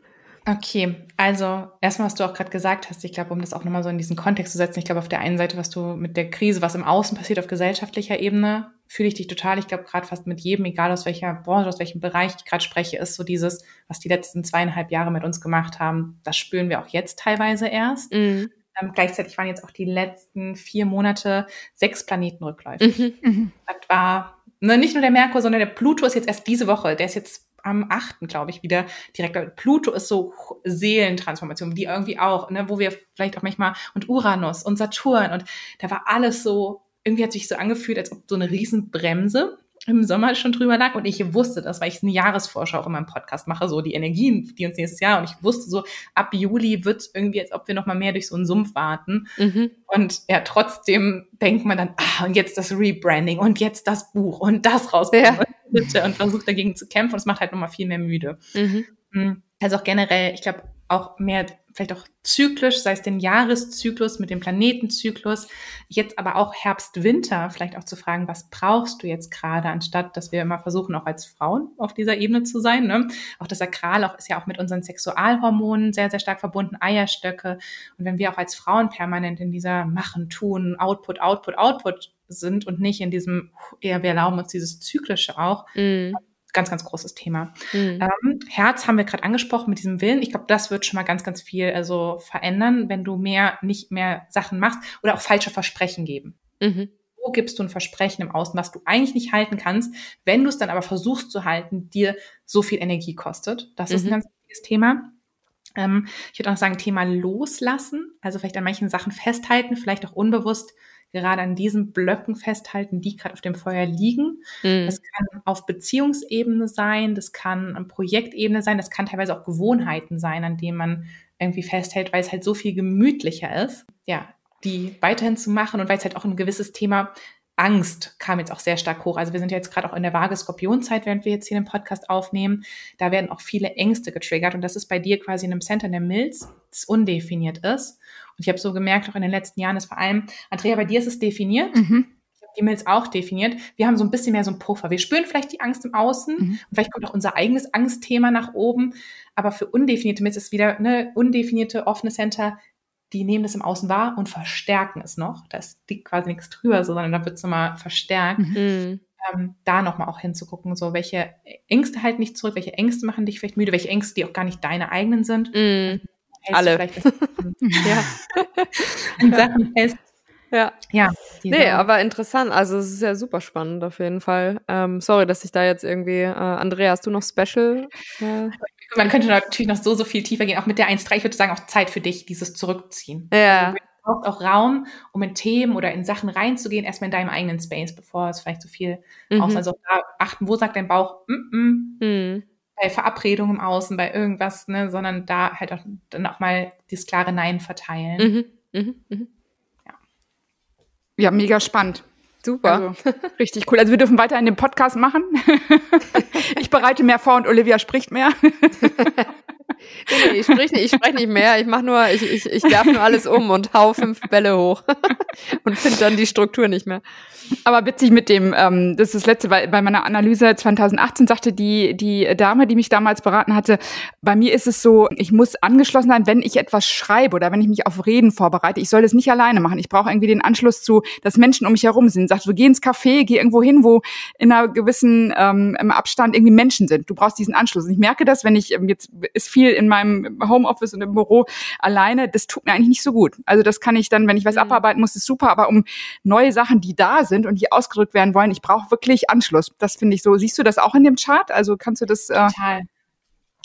Okay, also erstmal, was du auch gerade gesagt hast, ich glaube, um das auch nochmal so in diesen Kontext zu setzen, ich glaube, auf der einen Seite, was du mit der Krise, was im Außen passiert auf gesellschaftlicher Ebene, fühle ich dich total. Ich glaube, gerade fast mit jedem, egal aus welcher Branche, aus welchem Bereich ich gerade spreche, ist so dieses, was die letzten zweieinhalb Jahre mit uns gemacht haben, das spüren wir auch jetzt teilweise erst. Mhm. Ähm, gleichzeitig waren jetzt auch die letzten vier Monate sechs Planeten rückläufig. Mhm. mhm. Das war ne, nicht nur der Merkur, sondern der Pluto ist jetzt erst diese Woche, der ist jetzt am 8., glaube ich, wieder direkt. Pluto ist so Seelentransformation, die irgendwie auch, ne, wo wir vielleicht auch manchmal, und Uranus und Saturn und da war alles so, irgendwie hat sich so angefühlt, als ob so eine Riesenbremse im Sommer schon drüber lag und ich wusste das, weil ich eine Jahresvorschau auch in meinem Podcast mache, so die Energien, die uns nächstes Jahr und ich wusste so, ab Juli wird es irgendwie, als ob wir noch mal mehr durch so einen Sumpf warten mhm. und ja, trotzdem denkt man dann, ah, und jetzt das Rebranding und jetzt das Buch und das rausbringen ja. Und versucht dagegen zu kämpfen und es macht halt noch mal viel mehr müde. Mhm. mhm. Also auch generell, ich glaube, auch mehr vielleicht auch zyklisch, sei es den Jahreszyklus mit dem Planetenzyklus, jetzt aber auch Herbst, Winter, vielleicht auch zu fragen, was brauchst du jetzt gerade, anstatt dass wir immer versuchen, auch als Frauen auf dieser Ebene zu sein. Ne? Auch das Sakral auch, ist ja auch mit unseren Sexualhormonen sehr, sehr stark verbunden, Eierstöcke. Und wenn wir auch als Frauen permanent in dieser Machen, Tun, Output, Output, Output sind und nicht in diesem, eher wir erlauben uns dieses Zyklische auch, mm ganz, ganz großes Thema. Mhm. Ähm, Herz haben wir gerade angesprochen mit diesem Willen. Ich glaube, das wird schon mal ganz, ganz viel also verändern, wenn du mehr, nicht mehr Sachen machst oder auch falsche Versprechen geben. Mhm. Wo gibst du ein Versprechen im Außen, was du eigentlich nicht halten kannst, wenn du es dann aber versuchst zu halten, dir so viel Energie kostet? Das mhm. ist ein mhm. ganz wichtiges Thema. Ähm, ich würde auch sagen, Thema loslassen, also vielleicht an manchen Sachen festhalten, vielleicht auch unbewusst gerade an diesen Blöcken festhalten, die gerade auf dem Feuer liegen. Mhm. Das kann auf Beziehungsebene sein, das kann an Projektebene sein, das kann teilweise auch Gewohnheiten sein, an denen man irgendwie festhält, weil es halt so viel gemütlicher ist, ja, die weiterhin zu machen und weil es halt auch ein gewisses Thema Angst kam jetzt auch sehr stark hoch. Also wir sind ja jetzt gerade auch in der vage Skorpionzeit, während wir jetzt hier den Podcast aufnehmen. Da werden auch viele Ängste getriggert und das ist bei dir quasi in einem Center in der Milz, das undefiniert ist. Ich habe so gemerkt, auch in den letzten Jahren ist vor allem, Andrea, bei dir ist es definiert. Mhm. Ich habe die Milz auch definiert. Wir haben so ein bisschen mehr so ein Puffer. Wir spüren vielleicht die Angst im Außen mhm. und vielleicht kommt auch unser eigenes Angstthema nach oben. Aber für undefinierte Milz ist wieder eine undefinierte offene Center die nehmen das im Außen wahr und verstärken es noch. Da liegt quasi nichts drüber, sondern da wird es nochmal verstärkt. Mhm. Ähm, da nochmal auch hinzugucken, so welche Ängste halten dich zurück, welche Ängste machen dich vielleicht müde, welche Ängste, die auch gar nicht deine eigenen sind. Mhm. Alle. ja. In Sachen fest. Ja. Ja. Nee, aber interessant. Also es ist ja super spannend auf jeden Fall. Ähm, sorry, dass ich da jetzt irgendwie, äh, Andrea, hast du noch Special? Äh? man könnte natürlich noch so, so viel tiefer gehen, auch mit der 1.3. Ich würde sagen, auch Zeit für dich, dieses Zurückziehen. Ja. Also, du brauchst auch Raum, um in Themen oder in Sachen reinzugehen, erstmal in deinem eigenen Space, bevor es vielleicht so viel mhm. aus. Also da achten, wo sagt dein Bauch, mm -mm, mhm. Bei Verabredungen im Außen, bei irgendwas, ne, sondern da halt auch dann auch mal dieses klare Nein verteilen. Mhm. Mhm. mhm. Ja. ja, mega spannend. Super. Also, richtig cool. Also wir dürfen weiter in dem Podcast machen. ich bereite mehr vor und Olivia spricht mehr. nee, ich spreche nicht, ich sprech nicht mehr. Ich mache nur, ich, ich, ich werfe nur alles um und hau fünf Bälle hoch und finde dann die Struktur nicht mehr. Aber witzig mit dem, ähm, das ist das letzte, weil bei meiner Analyse 2018 sagte die, die Dame, die mich damals beraten hatte, bei mir ist es so, ich muss angeschlossen sein, wenn ich etwas schreibe oder wenn ich mich auf Reden vorbereite. Ich soll das nicht alleine machen. Ich brauche irgendwie den Anschluss zu, dass Menschen um mich herum sind. Sagt, so geh ins Café, geh irgendwo hin, wo in einer gewissen ähm, Abstand irgendwie Menschen sind. Du brauchst diesen Anschluss. Und ich merke das, wenn ich, ähm, jetzt ist viel in meinem Homeoffice und im Büro alleine, das tut mir eigentlich nicht so gut. Also das kann ich dann, wenn ich was mhm. abarbeiten muss, ist super, aber um neue Sachen, die da sind und die ausgedrückt werden wollen, ich brauche wirklich Anschluss. Das finde ich so. Siehst du das auch in dem Chart? Also kannst du das? Äh Total.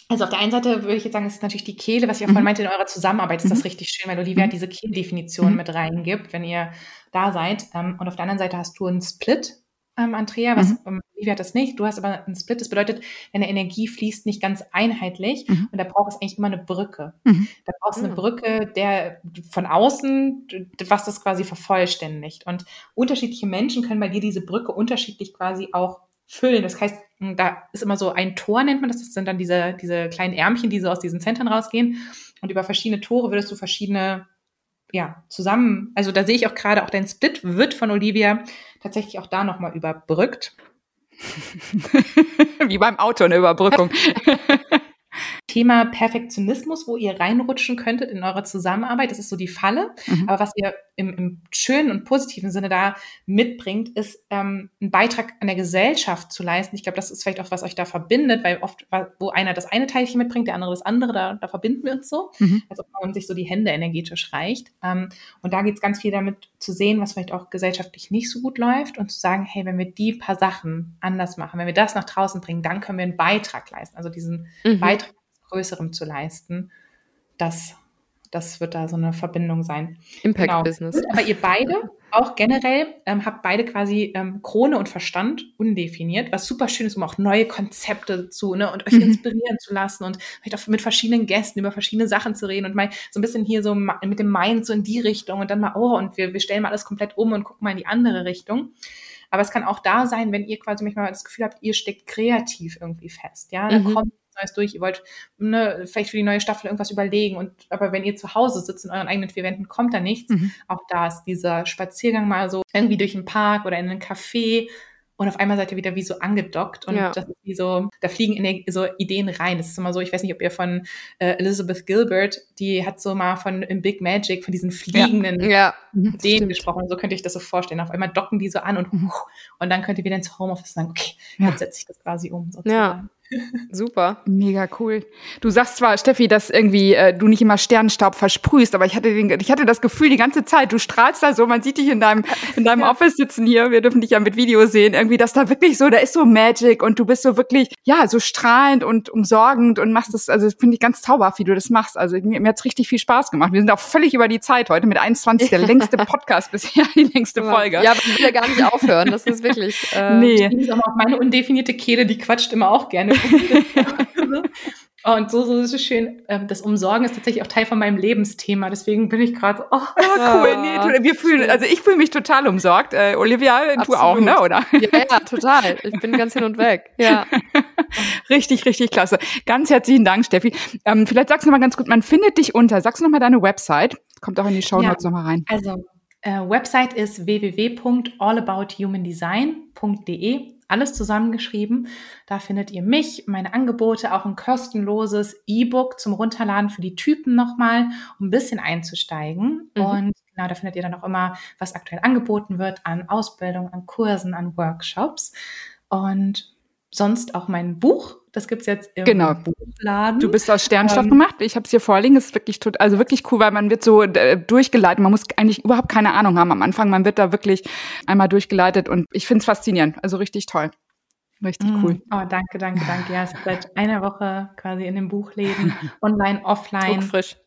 Also auf der einen Seite würde ich jetzt sagen, es ist natürlich die Kehle, was ich auch vorhin mhm. meinte, in eurer Zusammenarbeit ist das mhm. richtig schön, weil Olivia mhm. diese Kehldefinition mit reingibt, wenn ihr da seid. Ähm, und auf der anderen Seite hast du einen Split ähm, Andrea, was mhm. ähm, Olivia hat das nicht, du hast aber einen Split. Das bedeutet, deine Energie fließt nicht ganz einheitlich mhm. und da braucht es eigentlich immer eine Brücke. Mhm. Da brauchst du eine mhm. Brücke, der von außen, was das quasi vervollständigt. Und unterschiedliche Menschen können bei dir diese Brücke unterschiedlich quasi auch füllen. Das heißt, hm, da ist immer so ein Tor, nennt man das. Das sind dann diese, diese kleinen Ärmchen, die so aus diesen Zentren rausgehen. Und über verschiedene Tore würdest du verschiedene ja, zusammen, also da sehe ich auch gerade, auch dein Split wird von Olivia tatsächlich auch da nochmal überbrückt. Wie beim Auto eine Überbrückung. Thema Perfektionismus, wo ihr reinrutschen könntet in eurer Zusammenarbeit. Das ist so die Falle. Mhm. Aber was ihr im, im, schönen und positiven Sinne da mitbringt, ist ähm, einen Beitrag an der Gesellschaft zu leisten. Ich glaube, das ist vielleicht auch, was euch da verbindet, weil oft, wo einer das eine Teilchen mitbringt, der andere das andere, da, da verbinden wir uns so, mhm. als ob man sich so die Hände energetisch reicht. Ähm, und da geht es ganz viel damit zu sehen, was vielleicht auch gesellschaftlich nicht so gut läuft und zu sagen, hey, wenn wir die paar Sachen anders machen, wenn wir das nach draußen bringen, dann können wir einen Beitrag leisten. Also diesen mhm. Beitrag Größerem zu leisten. Das, das wird da so eine Verbindung sein. Impact genau. Business. Aber ihr beide, auch generell, ähm, habt beide quasi ähm, Krone und Verstand undefiniert, was super schön ist, um auch neue Konzepte zu ne, und euch mhm. inspirieren zu lassen und vielleicht auch mit verschiedenen Gästen über verschiedene Sachen zu reden und mal so ein bisschen hier so mit dem Mind so in die Richtung und dann mal, oh, und wir, wir stellen mal alles komplett um und gucken mal in die andere Richtung. Aber es kann auch da sein, wenn ihr quasi manchmal das Gefühl habt, ihr steckt kreativ irgendwie fest. Ja, dann mhm. kommt Neues durch, ihr wollt ne, vielleicht für die neue Staffel irgendwas überlegen und aber wenn ihr zu Hause sitzt in euren eigenen vier Wänden, kommt da nichts. Mhm. Auch da ist dieser Spaziergang mal so irgendwie durch den Park oder in einen Café und auf einmal seid ihr wieder wie so angedockt und ja. das ist wie so, da fliegen so Ideen rein. Das ist immer so, ich weiß nicht, ob ihr von äh, Elizabeth Gilbert, die hat so mal von im Big Magic, von diesen fliegenden ja. Ja. Ideen gesprochen. So könnte ich das so vorstellen. Auf einmal docken die so an und, mhm. und dann könnt ihr wieder ins Homeoffice sagen, okay, jetzt setze ich das quasi um. Sozusagen. Ja. Super. Mega cool. Du sagst zwar, Steffi, dass irgendwie äh, du nicht immer Sternenstaub versprühst, aber ich hatte, den, ich hatte das Gefühl die ganze Zeit, du strahlst da so, man sieht dich in deinem, in deinem ja. Office sitzen hier, wir dürfen dich ja mit Video sehen, irgendwie, dass da wirklich so, da ist so Magic und du bist so wirklich, ja, so strahlend und umsorgend und machst das, also finde ich ganz zauberhaft, wie du das machst. Also mir, mir hat's richtig viel Spaß gemacht. Wir sind auch völlig über die Zeit heute mit 21, der längste Podcast bisher, die längste Folge. Ja, aber ich will ja gar nicht aufhören, das ist wirklich. Äh, nee. Meine undefinierte Kehle, die quatscht immer auch gerne. Und so, so ist es schön. Ähm, das Umsorgen ist tatsächlich auch Teil von meinem Lebensthema. Deswegen bin ich gerade so, oh, oh cool. Nee, wir fühlen, also ich fühle mich total umsorgt. Äh, Olivia, Absolut. du auch, ne, oder? Ja, ja, total. Ich bin ganz hin und weg. Ja. richtig, richtig klasse. Ganz herzlichen Dank, Steffi. Ähm, vielleicht sagst du noch mal ganz gut, man findet dich unter. Sagst du noch mal deine Website? Kommt auch in die Show Notes ja, noch mal rein. Also, äh, Website ist www.allabouthumandesign.de alles zusammengeschrieben. Da findet ihr mich, meine Angebote, auch ein kostenloses E-Book zum Runterladen für die Typen nochmal, um ein bisschen einzusteigen. Mhm. Und genau, da findet ihr dann auch immer, was aktuell angeboten wird an Ausbildung, an Kursen, an Workshops. Und sonst auch mein Buch. Das gibt's jetzt im genau. Buchladen. Du bist aus Sternstoff ähm, gemacht. Ich habe es hier vorliegen. Das ist wirklich tot, also wirklich cool, weil man wird so äh, durchgeleitet. Man muss eigentlich überhaupt keine Ahnung haben am Anfang. Man wird da wirklich einmal durchgeleitet und ich finde es faszinierend. Also richtig toll. Richtig mm. cool. Oh, danke, danke, danke. Ja, es ist seit einer Woche quasi in dem Buchläden, online, offline. frisch.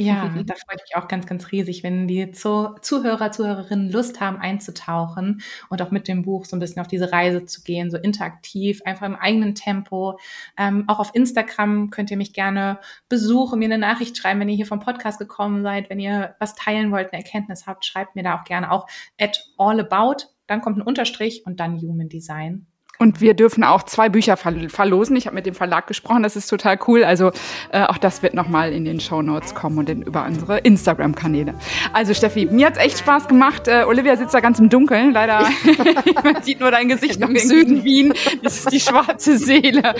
Ja, da freue ich mich auch ganz, ganz riesig, wenn die Zuhörer, Zuhörerinnen Lust haben einzutauchen und auch mit dem Buch so ein bisschen auf diese Reise zu gehen, so interaktiv, einfach im eigenen Tempo. Ähm, auch auf Instagram könnt ihr mich gerne besuchen, mir eine Nachricht schreiben, wenn ihr hier vom Podcast gekommen seid, wenn ihr was teilen wollt, eine Erkenntnis habt, schreibt mir da auch gerne auch at allabout, dann kommt ein Unterstrich und dann Human Design. Und wir dürfen auch zwei Bücher verlosen. Ich habe mit dem Verlag gesprochen, das ist total cool. Also äh, auch das wird nochmal in den Show Notes kommen und in, über unsere Instagram-Kanäle. Also Steffi, mir hat's echt Spaß gemacht. Äh, Olivia sitzt da ganz im Dunkeln, leider. Man sieht nur dein Gesicht noch im Süden Wien. Das ist die schwarze Seele.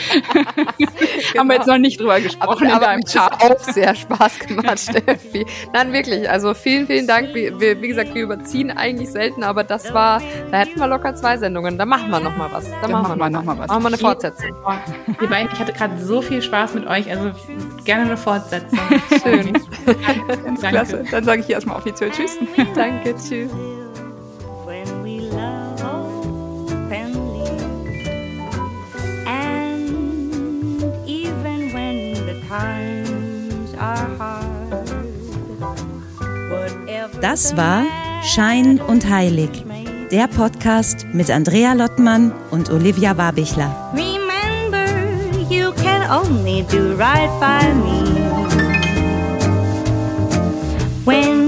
genau. Haben wir jetzt noch nicht drüber gesprochen aber, in deinem auch sehr Spaß gemacht, Steffi. Nein, wirklich. Also vielen, vielen Dank. Wie, wie, wie, gesagt, wir überziehen eigentlich selten, aber das war, da hätten wir locker zwei Sendungen. Da machen wir nochmal was. Da dann machen wir noch mal was. Machen wir eine Fortsetzung. Ihr beiden, ich hatte gerade so viel Spaß mit euch, also gerne eine Fortsetzung. Schön. Ganz klasse. Dann sage ich hier erstmal offiziell Tschüss. Danke, tschüss. Das war Schein und Heilig der Podcast mit Andrea Lottmann und Olivia Wabichler. Remember, you can only do right by me. When